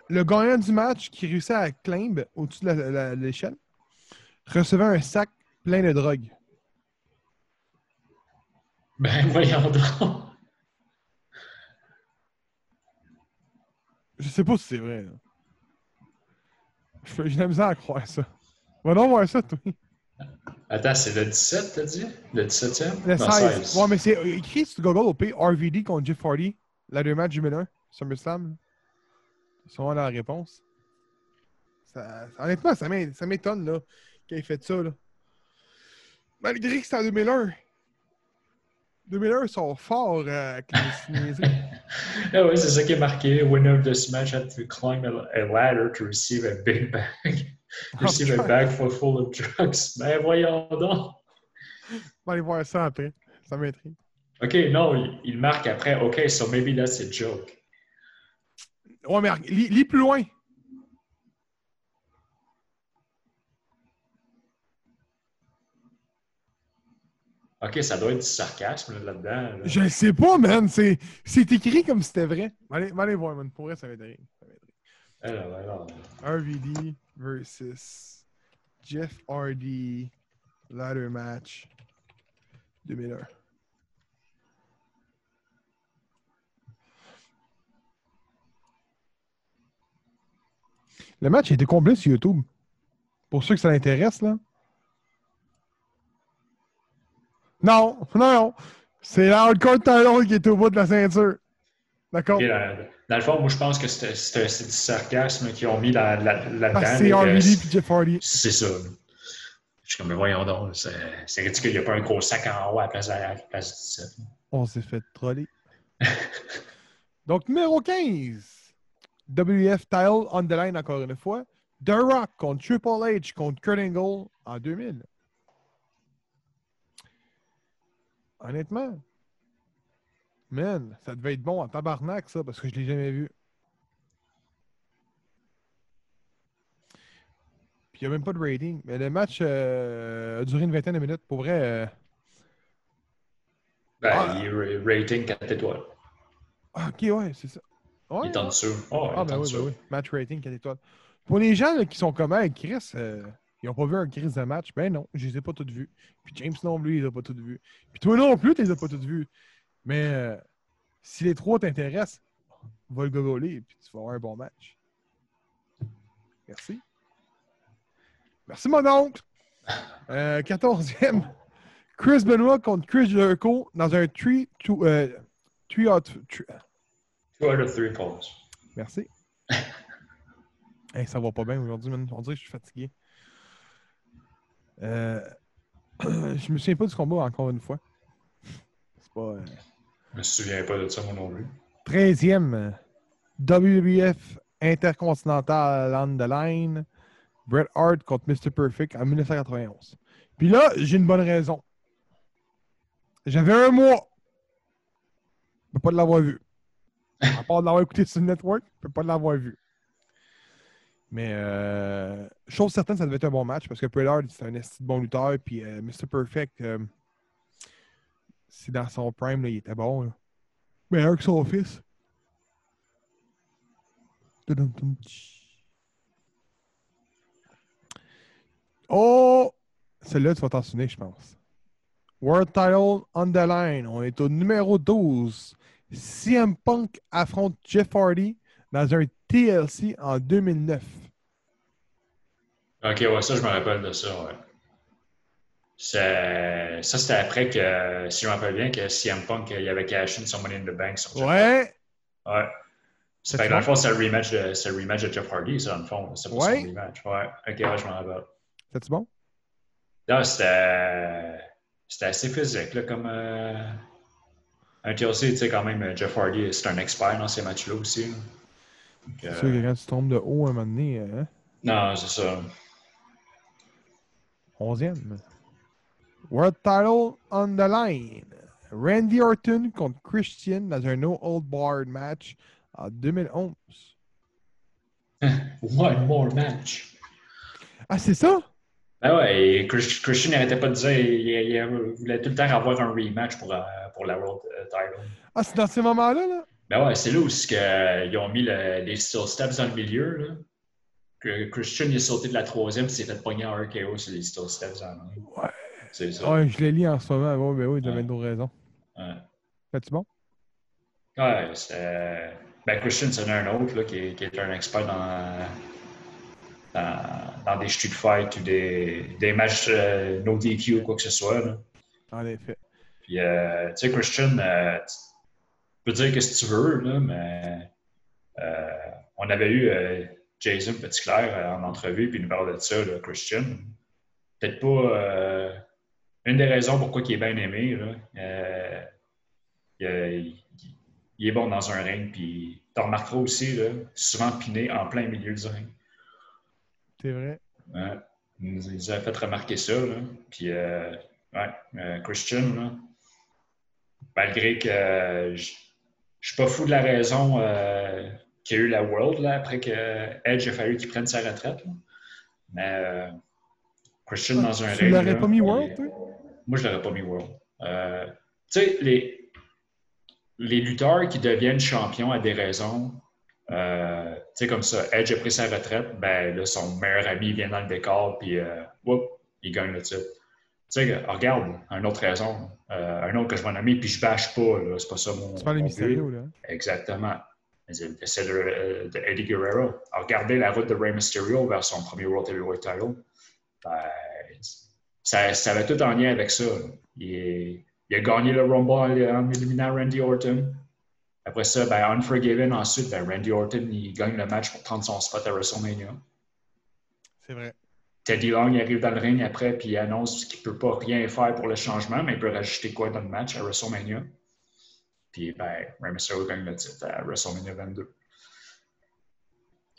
Le gagnant du match qui réussit à climb au-dessus de l'échelle recevait un sac plein de drogue. Ben, voyons donc. Je sais pas si c'est vrai. J'ai de la misère à croire ça. Va donc voir ça, toi. Attends, c'est le 17, t'as dit? Le 17e? Le Non, 16. Ouais, mais c'est écrit sur Google au P RVD contre Jeff Hardy, la deux matchs 2001, SummerSlam. là. C'est sûrement la réponse. Ça- honnêtement, ça m'é- ça m'étonne là qu'il ait fait ça. Là. Malgré que c'est en 2001. 2001 ils sont forts euh, avec les. Ah oui, c'est ça qui est marqué. Winner of this match had to climb a, a ladder to receive a big bag. receive a bag full, full of drugs. Ben voyons donc. On va aller voir ça après. Ça m'intrigue. OK, non, il, il marque après. OK, so maybe that's a joke. Ouais, mais lis, lis plus loin. OK, ça doit être du sarcasme là, là-dedans. là. Je sais pas, man. C'est écrit comme si c'était vrai. Allez, allez voir, man. Pour vrai, ça. Alors, alors. RVD versus Jeff Hardy ladder match 2001. Le match a été complet sur YouTube. Pour ceux que ça l'intéresse, là. Non, non, non. C'est la hardcore title qui est au bout de la ceinture. D'accord? OK, dans, le fond, moi, je pense que c'est du sarcasme qu'ils ont mis là- là- là-dedans. Ah, c'est que RVD puis Jeff Hardy. C'est ça. Je suis comme, mais voyons donc, c'est ridicule, il n'y a pas un gros sac en haut à la place, à la place du 17. On s'est fait troller. Donc, numéro 15. WF Tile on the line encore une fois. The Rock contre Triple H contre Kurt Angle en 2000. Honnêtement, man, ça devait être bon en tabarnak, ça, parce que je l'ai jamais vu. Puis il n'y a même pas de rating. Mais le match euh, a duré une vingtaine de minutes. Pour vrai, euh, Ben, Ah. il est rating 4 étoiles. ah, ok, ouais, c'est ça. Ouais, Il est en dessous. Oh, Ah, ben en oui, ben oui. Match rating 4 étoiles. Pour les gens là, qui sont comme Chris, euh, ils n'ont pas vu un Chris de match, ben non, je les ai pas toutes vues. Puis James non plus, il les a pas toutes vues. Puis toi non plus, tu les as pas toutes vues. Mais euh, si les trois t'intéressent, va le googler et puis tu vas avoir un bon match. Merci. Merci, mon oncle. Euh, 14e, Chris Benoit contre Chris Jericho dans un 3 to, euh, three out. three- Two out of three falls. Merci. Hey, ça va pas bien aujourd'hui, man. On dirait que je suis fatigué. Euh, je me souviens pas du combat encore une fois. C'est pas. euh, Je me souviens pas de ça, moi non plus. 13e, euh, WWF Intercontinental on the line. Bret Hart contre Mr. Perfect en 1991. Puis là, j'ai une bonne raison. J'avais un mois. Je peux pas l'avoir vu. À part de l'avoir écouté sur le network, je peux pas l'avoir vu. Mais euh, chose certaine, ça devait être un bon match parce que Hart, c'est un esti bon lutteur. Puis euh, Mr. Perfect, euh, c'est dans son prime, là, il était bon. là. Meilleur que son fils. Oh! Celle-là, tu vas t'en souvenir, je pense. World Title on the line. On est au numéro 12. CM Punk affronte Jeff Hardy dans un TLC en 2009. Ok, ouais, ça, je me rappelle de ça, ouais. Ça, ça, c'était après que, si je me rappelle bien, que CM Punk, il avait cash in son Money in the Bank sur Jeff Ouais! Hardy. Ouais. C'est Fait que dans le fond, c'est le rematch de, rematch de Jeff Hardy, ça, dans le fond. C'est pas Ouais. son rematch. Ouais. Ok, ouais, je m'en rappelle. C'était-tu bon? Là, c'était, c'était assez physique, là, comme euh, un TLC, tu sais, quand même, Jeff Hardy, c'est un expert dans ces matchs-là aussi. là. C'est euh, sûr que quand tu tombes de haut un moment donné, hein? non, c'est ça. 11e. World Title on the line. Randy Orton contre Christian dans un No Old Barred match en 2011. One more match. Ah, c'est ça? Ben ouais, Christian n'arrêtait pas de dire il, il- il voulait tout le temps avoir un rematch pour, euh, pour la World euh, Title. Ah, c'est dans ces moments-là, là? Ben ouais, c'est là où c'est que, euh, ils ont mis le- les steel steps dans le milieu. Là. Que Christian il est sauté de la troisième et s'est fait pogner en RKO sur les steel steps en main. Ouais. C'est ça. Ouais, je l'ai lu en ce moment. Ouais, ben oui, de Ouais. bien raison. Ouais. Fais-tu bon? Ouais, c'était. Ben, Christian, c'en est un autre là, qui, est, qui est un expert dans, dans, dans des street fights ou des, des matchs euh, no DQ ou quoi que ce soit. Là. En effet. Puis, euh, tu sais, Christian, euh, peux dire que tu veux, là, mais euh, on avait eu euh, Jason Petitclerc euh, en entrevue, puis il nous parlait de ça, là, Christian. Peut-être pas euh, une des raisons pourquoi il est bien aimé. Là, il, est bon dans un ring, puis tu remarqueras aussi, là, souvent piné en plein milieu du ring. C'est vrai. Ouais. Il nous il nous a fait remarquer ça. Là. Puis, euh, ouais, euh, Christian, là, malgré que euh, je je suis pas fou de la raison euh, qu'il y a eu la World là, après que Edge a fallu qu'il prenne sa retraite. là. Mais euh, Christian dans un Tu ring. l'aurais là, pas mis World, toi? Moi, je l'aurais pas mis World. Euh, tu sais, les, les lutteurs qui deviennent champions à des raisons, tu sais, comme ça, Edge a pris sa retraite, ben là, son meilleur ami vient dans le décor, puis whoop, il gagne le titre. Tu sais, regarde, une autre raison, euh, un autre que je vais nommer, puis je bâche pas, là, c'est pas ça mon. Tu parles de mon Mysterio, là. Exactement. C'est c'est de, euh, de Eddie Guerrero. Regardez la route de Rey Mysterio vers son premier World Heavyweight Title. Ben, ça, ça avait tout en lien avec ça. Il, est- il a gagné le Rumble en, en éliminant Randy Orton. Après ça, ben, Unforgiven, ensuite, ben, Randy Orton, il gagne le match pour prendre son spot à WrestleMania. C'est vrai. Teddy Long il arrive dans le ring après, puis il annonce qu'il ne peut pas rien faire pour le changement, mais il peut rajouter quoi dans le match à WrestleMania? Puis, ben, Rey Mysterio gagne le titre à WrestleMania 22.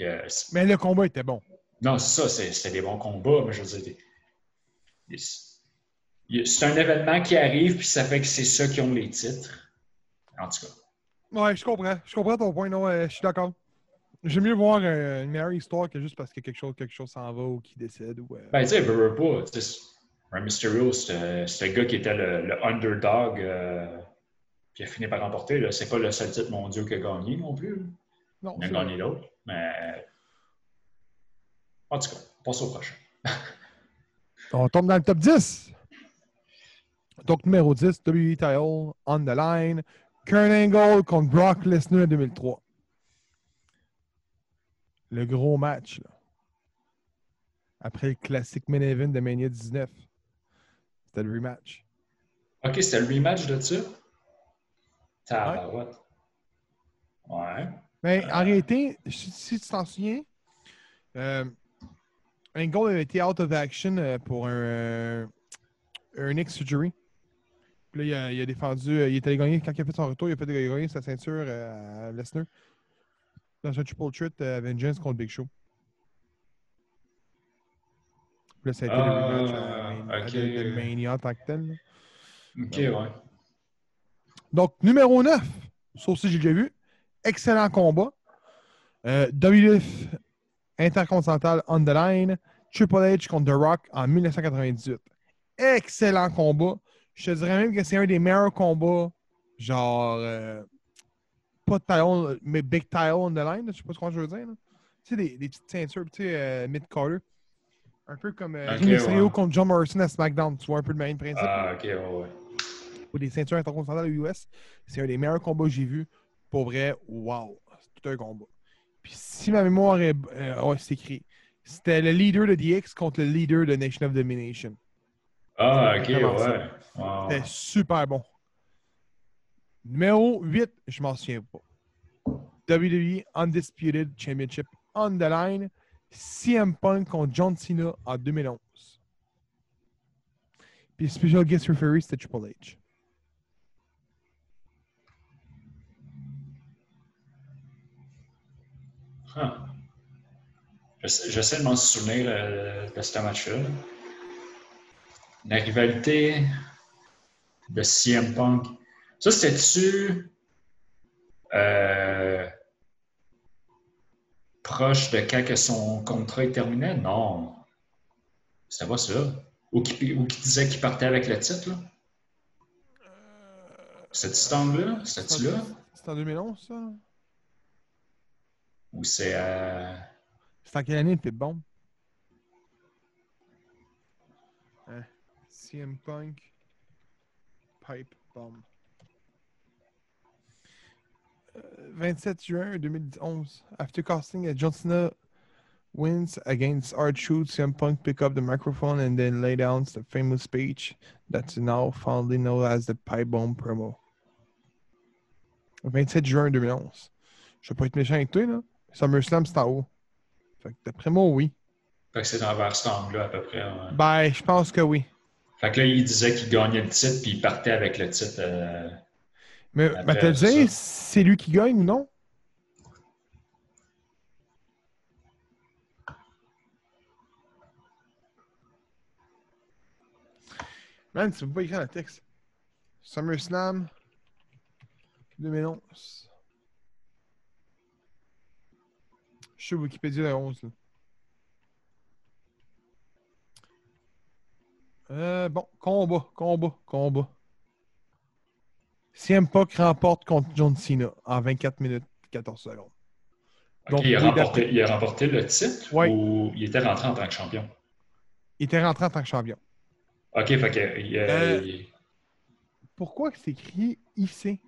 Euh, c'est- Mais le combat était bon. non, c'est ça, c'est- c'était des bons combats, mais je veux dire, c'est un événement qui arrive, puis ça fait que c'est ceux qui ont les titres. En tout cas. Ouais, je comprends. Je comprends ton point. Non, euh, je suis d'accord. J'aime mieux voir euh, une meilleure histoire que juste parce que quelque chose, quelque chose s'en va ou qui décède. Ou, euh, Ben, tu sais, veux, pas. Rey Mysterio, c'était c'était le gars qui était le, le underdog, euh, qui a fini par remporter. C'est pas le seul titre mondial qu'il a gagné non plus. non, Il a c'est gagné d'autres. Mais. En tout cas, passe au prochain. On tombe dans le top 10. Donc, numéro 10, WWE Title, On the Line. Kurt Angle contre Brock Lesnar en 2003. Le gros match. là. après le classique main event de Mania 19. C'était le rematch. Ok, c'était le rematch de ça? Tabarouette. Ouais. Mais Euh. en réalité, si, tu t'en souviens, euh, Angle avait été out of action euh, pour un, euh, un neck surgery. Puis là, il a, il a défendu, il est allé gagner, quand il a fait son retour, il a fait gagner sa ceinture à Lesnar dans un triple threat euh, Vengeance contre Big Show. Puis là, ça a été le Ah, rematch à, Mania- ok. de, de Mania en tant que tel. là. Ok, ouais. Donc, numéro 9, ça aussi, j'ai déjà vu. Excellent combat. Euh, WF Intercontinental on the line. Triple H contre The Rock en 1998. Excellent combat. Je te dirais même que c'est un des meilleurs combats, genre, euh, pas de talon, mais big title on the line. Je sais pas ce que je veux dire. là. Tu sais, des, des petites ceintures, tu sais, euh, mid-carter. Un peu comme euh, Ok, Rey Mysterio ouais. contre John Morrison à SmackDown. Tu vois un peu le même principe. Ah, ok, ouais, ouais. pour des ceintures intercontinentales US, c'est un des meilleurs combats que j'ai vus. Pour vrai, wow, c'est tout un combat. Puis si ma mémoire est. Euh, ouais, c'est écrit. C'était le leader de DX contre le leader de Nation of Domination. Ah, ok, ouais. Wow. C'était super bon. Numéro 8, je m'en souviens pas. WWE Undisputed Championship on the line. CM Punk contre John Cena en 2011. Puis Special Guest Referee, c'était Triple H. Huh. J'essa- J'essaie de m'en souvenir euh, de ce match-là. La rivalité de CM Punk. Ça, c'était-tu euh, proche de quand que son contrat est terminé? Non. C'était pas ça. Ou qui, ou qui disait qu'il partait avec le titre, là? C'était-tu cet angle-là? C'était-tu là? C'est en 2011, ça? Ou c'est euh, C'est en quelle année le Bomb? Hein? CM Punk. Pipe Bomb. Euh, 27 juin 2011. After casting uh, John Cena wins against Art Truth, CM Punk pick up the microphone and then lay down the famous speech that's now fondly known as the Pipe Bomb promo. 27 juin 2011. Je vais pas être méchant avec toi, là. SummerSlam, c'est en haut. Fait que d'après moi, oui. fait que c'est envers cet angle-là à peu près. Ben, je pense que oui. Fait que là, il disait qu'il gagnait le titre, puis il partait avec le titre. euh, Mais, t'as c'est dit, ça. c'est lui qui gagne ou non? Man, tu peux pas écrire un texte. SummerSlam 2011. Je suis Wikipédia de 11. Là. Euh, bon, combat, combat, combat. CM Punk remporte contre John Cena en 24 minutes 14 secondes. Donc, il, a remporté, il a remporté le titre Ouais. ou il était rentré en tant que champion? Il était rentré en tant que champion. Ok, fait que. il, euh, Euh, il- Pourquoi c'est écrit IC?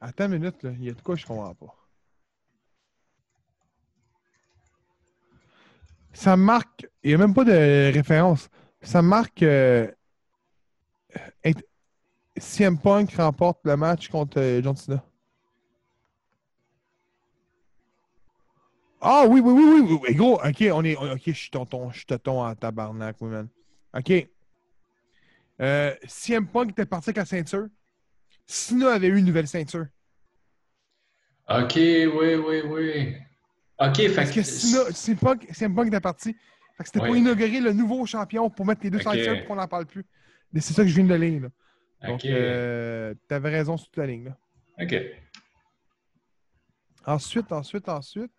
Attends une minute, là. Il y a de quoi je comprends pas. Ça marque. Il n'y a même pas de référence. Ça marque. euh, CM Punk remporte le match contre euh, John Cena. Ah oui, oui, oui, oui, oui, oui, gros. Ok, on est. Ok, je suis tonton, je suis tonton en tabarnak, oui, man. Ok. Euh, CM Punk était parti avec la ceinture. Cena avait eu une nouvelle ceinture. Ok, oui, oui, oui. Ok, fait Parce que Cena, CM Punk, CM Punk était parti. Fait que c'était pour inaugurer le nouveau champion pour mettre les deux ceintures pour qu'on n'en parle plus. Mais c'est ça que je viens de lire. Là. Donc, euh, t'avais raison sur toute la ligne. Là. Ok. Ensuite, ensuite, ensuite,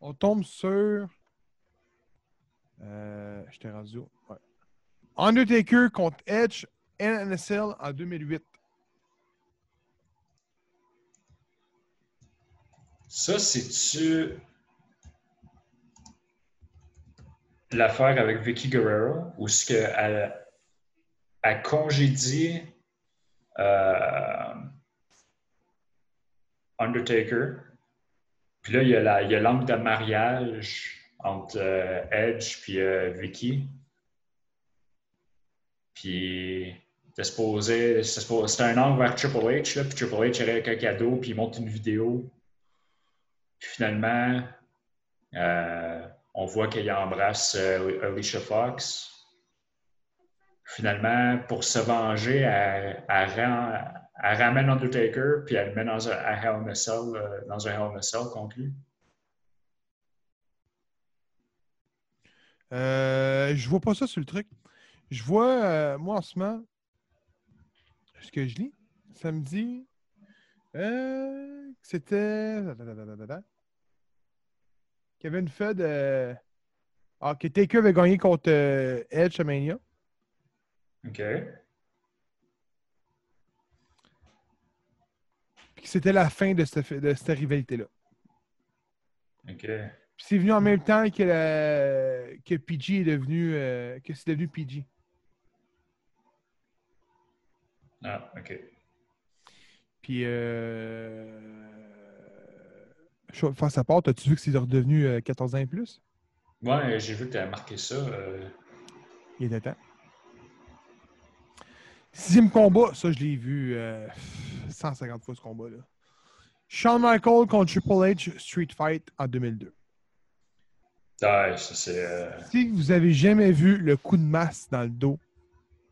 on tombe sur. Euh, je t'ai rendu où? Ouais. Undertaker contre Edge NSL en 2008. Ça, c'est-tu l'affaire avec Vicky Guerrero ou ce qu'elle elle congédie euh, Undertaker, Puis là, il y a l'angle de mariage entre euh, Edge puis euh, Vicky. Puis c'était un angle vers Triple H, puis Triple H avec un cadeau, puis il monte une vidéo. Puis finalement, on voit qu'il embrasse Alicia Fox. Finalement, pour se venger, elle, ramène Undertaker, puis elle le met dans un Hell Cell, euh, dans un Hell lui. Euh, je vois pas ça sur le truc. Je vois, euh, moi, en ce moment, ce que je lis, ça me dit que c'était. Qu'il y avait une Fed. euh, Ah, que Taker avait gagné contre Edge à Mania. OK. Puis c'était la fin de cette, de cette rivalité-là. OK. Puis c'est venu en même temps que, la- que PG est devenu. euh, que c'est devenu PG. Ah, OK. Puis, euh... face à part, as-tu vu que c'est redevenu euh, 14 ans et plus? Ouais, j'ai vu que tu as marqué ça. euh, Il était temps. Sixième combat, ça, je l'ai vu euh, 150 fois ce combat-là. Shawn Michaels contre Triple H Street Fight en 2002. Ouais, ça c'est. euh, Si vous avez jamais vu le coup de masse dans le dos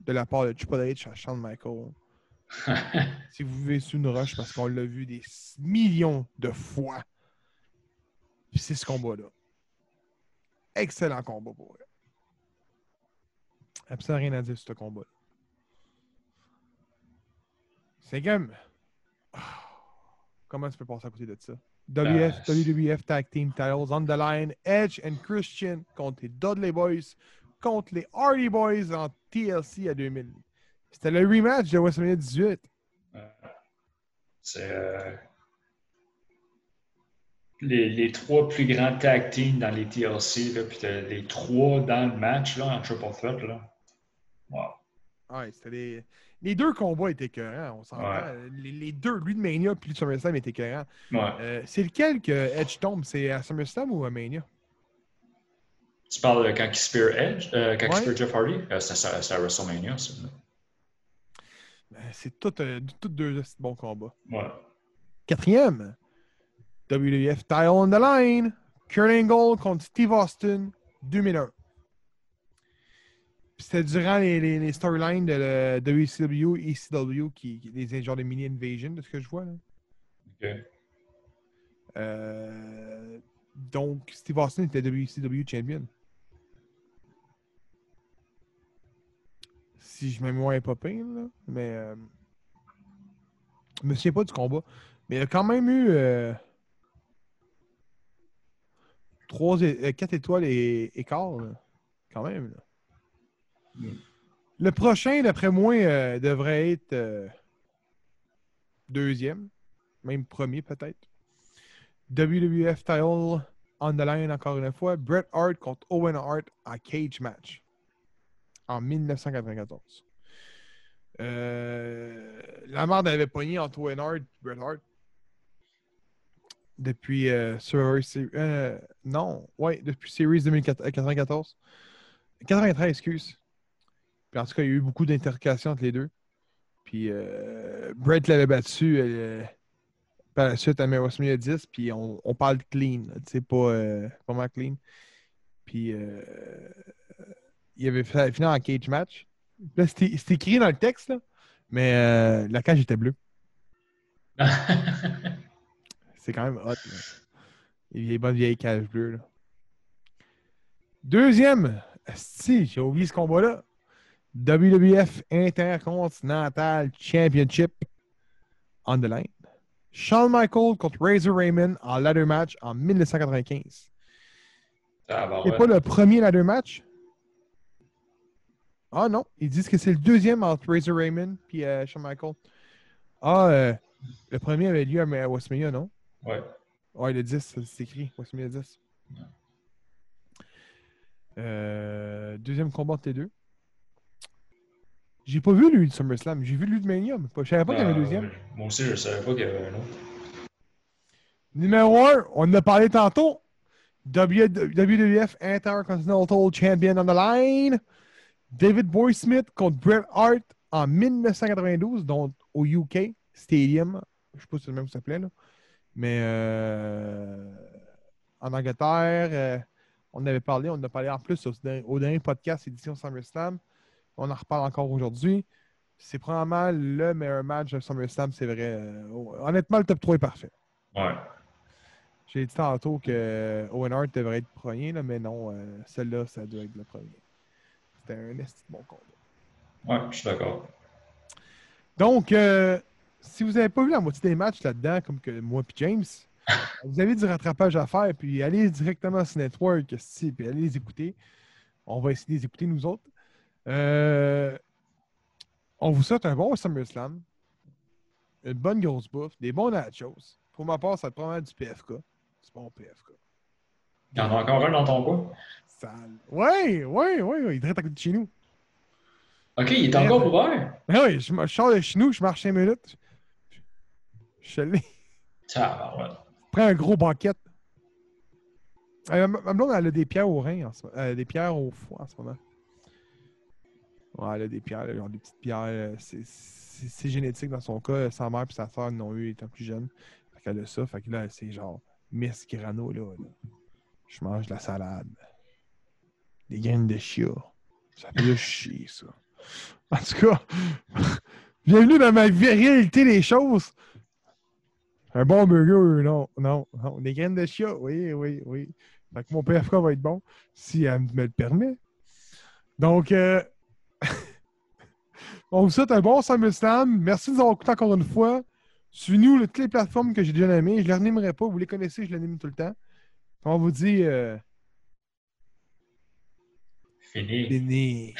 de la part de Triple H à Shawn Michaels, si vous vivez sous une roche parce qu'on l'a vu des millions de fois. C'est ce combat-là. Excellent combat pour eux. Absolument rien à dire sur ce combat-là. Cinquième. Ah, Comment tu peux passer à côté de ça? WF, Ah, WWF Tag Team Titles on the line. Edge and Christian contre les Dudley Boys contre les Hardy Boys en TLC à 2000. C'était le rematch de WrestleMania 18. C'est. euh, Les, les trois plus grands tag teams dans les TLC, là, puis les trois dans le match, là, en triple threat, là. Wow. Ouais, c'était les... les deux combats étaient écœurants, on s'entend. Ouais. Les, les deux, lui de Mania puis lui de SummerSlam étaient écœurants. Ouais. Euh, c'est lequel que Edge tombe? C'est à SummerSlam ou à Mania? Tu parles de quand il spear Edge, euh, quand Ouais. il spear Jeff Hardy? Euh, c'est à- WrestleMania, ça. Ben, c'est tout, euh, tout deux bons combats. Quatrième, WWF Title on the line. Kurt Angle contre Steve Austin, 2001. C'était durant les, les, les storylines de le WCW, ECW, qui, qui les genres de mini invasion, de ce que je vois. Là. OK. Euh, donc, Steve Austin était WCW champion. Si je me mémoire pas pire, là. Mais. Euh, je me souviens pas du combat. Mais il a quand même eu. Euh, trois é- euh, quatre étoiles et, et quart, là. Quand même, là. Le prochain, d'après moi, euh, devrait être euh, deuxième. Même premier, peut-être. WWF title on the line encore une fois. Bret Hart contre Owen Hart à cage match en 1994. Euh, la merde avait pogné entre Owen Hart et Bret Hart depuis euh, Survivor Series. non, ouais, depuis Series 2094. 93, excuse. Puis en tout cas, il y a eu beaucoup d'intercations entre les deux. Puis euh, Bret l'avait battu. euh, par la suite à WrestleMania 10, puis on, on parle de clean, tu sais, pas, euh, clean. Puis euh, il avait fait fini en cage match. Là, c'était écrit dans le texte, là, mais la cage était bleue. C'est quand même hot. Les bonnes vieilles cages bleues. Là. Deuxième, si j'ai oublié ce combat-là. WWF Intercontinental Championship on the line. Shawn Michaels contre Razor Raymond en ladder match en 1995. Ah, bah C'est ouais. pas le premier ladder match? Ah non, ils disent que c'est le deuxième entre Razor Raymond et euh, Shawn Michaels. Ah, euh, le premier avait lieu à WrestleMania, non? Ouais. Ouais, le 10, ça, c'est écrit. WrestleMania 10. Euh, deuxième combat entre les deux. J'ai pas vu lui de SummerSlam. J'ai vu lui de Mania, mais pas, je savais pas qu'il y avait un Ah, deuxième. Moi aussi, je savais pas qu'il y avait un autre. Numéro 1, on en a parlé tantôt. WWF Intercontinental Champion on the line. David Boy Smith contre Bret Hart en 1992, donc au UK Stadium. Je sais pas si c'est le même s'appelait, là. Mais euh, en Angleterre, euh, on avait parlé, on en a parlé en plus au, au dernier podcast édition SummerSlam. On en reparle encore aujourd'hui. C'est probablement le meilleur match de SummerSlam, c'est vrai. Euh, honnêtement, le top 3 est parfait. Ouais. J'ai dit tantôt que Owen Hart devrait être premier, là, mais non, euh, celle-là, ça doit être le premier. C'était un esti de bon combat. Ouais, je suis d'accord. Donc, euh, si vous n'avez pas vu la moitié des matchs là-dedans, comme que moi et James, vous avez du rattrapage à faire, puis allez directement sur Network, esti, puis allez les écouter. On va essayer de les écouter, nous autres. Euh, on vous souhaite un bon SummerSlam, une bonne grosse bouffe, des bons nachos. Pour ma part, ça te prend du PFK. C'est bon PFK. Il y en a encore un dans ton coin? Sale. Ouais, ouais, ouais, il est à côté de chez nous. OK, il est encore ouvert? Ben oui, je, je sors de chez nous, je marche 5 minutes. Je suis allé. Tabarouette. Prends un gros banquette. Euh, ma ma blonde, elle a des pierres au rein, en ce, euh, des pierres au foie en ce moment. Ouais, elle a des pierres, a des petites pierres. euh, C'est génétique dans son cas. Sa mère et sa soeur l'ont eu étant plus jeune. Fait qu'elle a ça. Fait que là, c'est genre Miss Grano, là. Je mange de la salade. Des graines de chia. Ça fait juste chier, ça. En tout cas, bienvenue dans ma réalité des choses. Un bon burger, non, non, non. Des graines de chia, oui, oui, oui. Fait que mon PFK va être bon, si elle me le permet. Donc, euh, on vous souhaite un bon SummerSlam. Merci de nous avoir écouté encore une fois. Suivez-nous toutes les plateformes que j'ai déjà nommées. Je ne les renimerai pas, vous les connaissez, je les anime tout le temps. On vous dit, euh, Fini. Béni.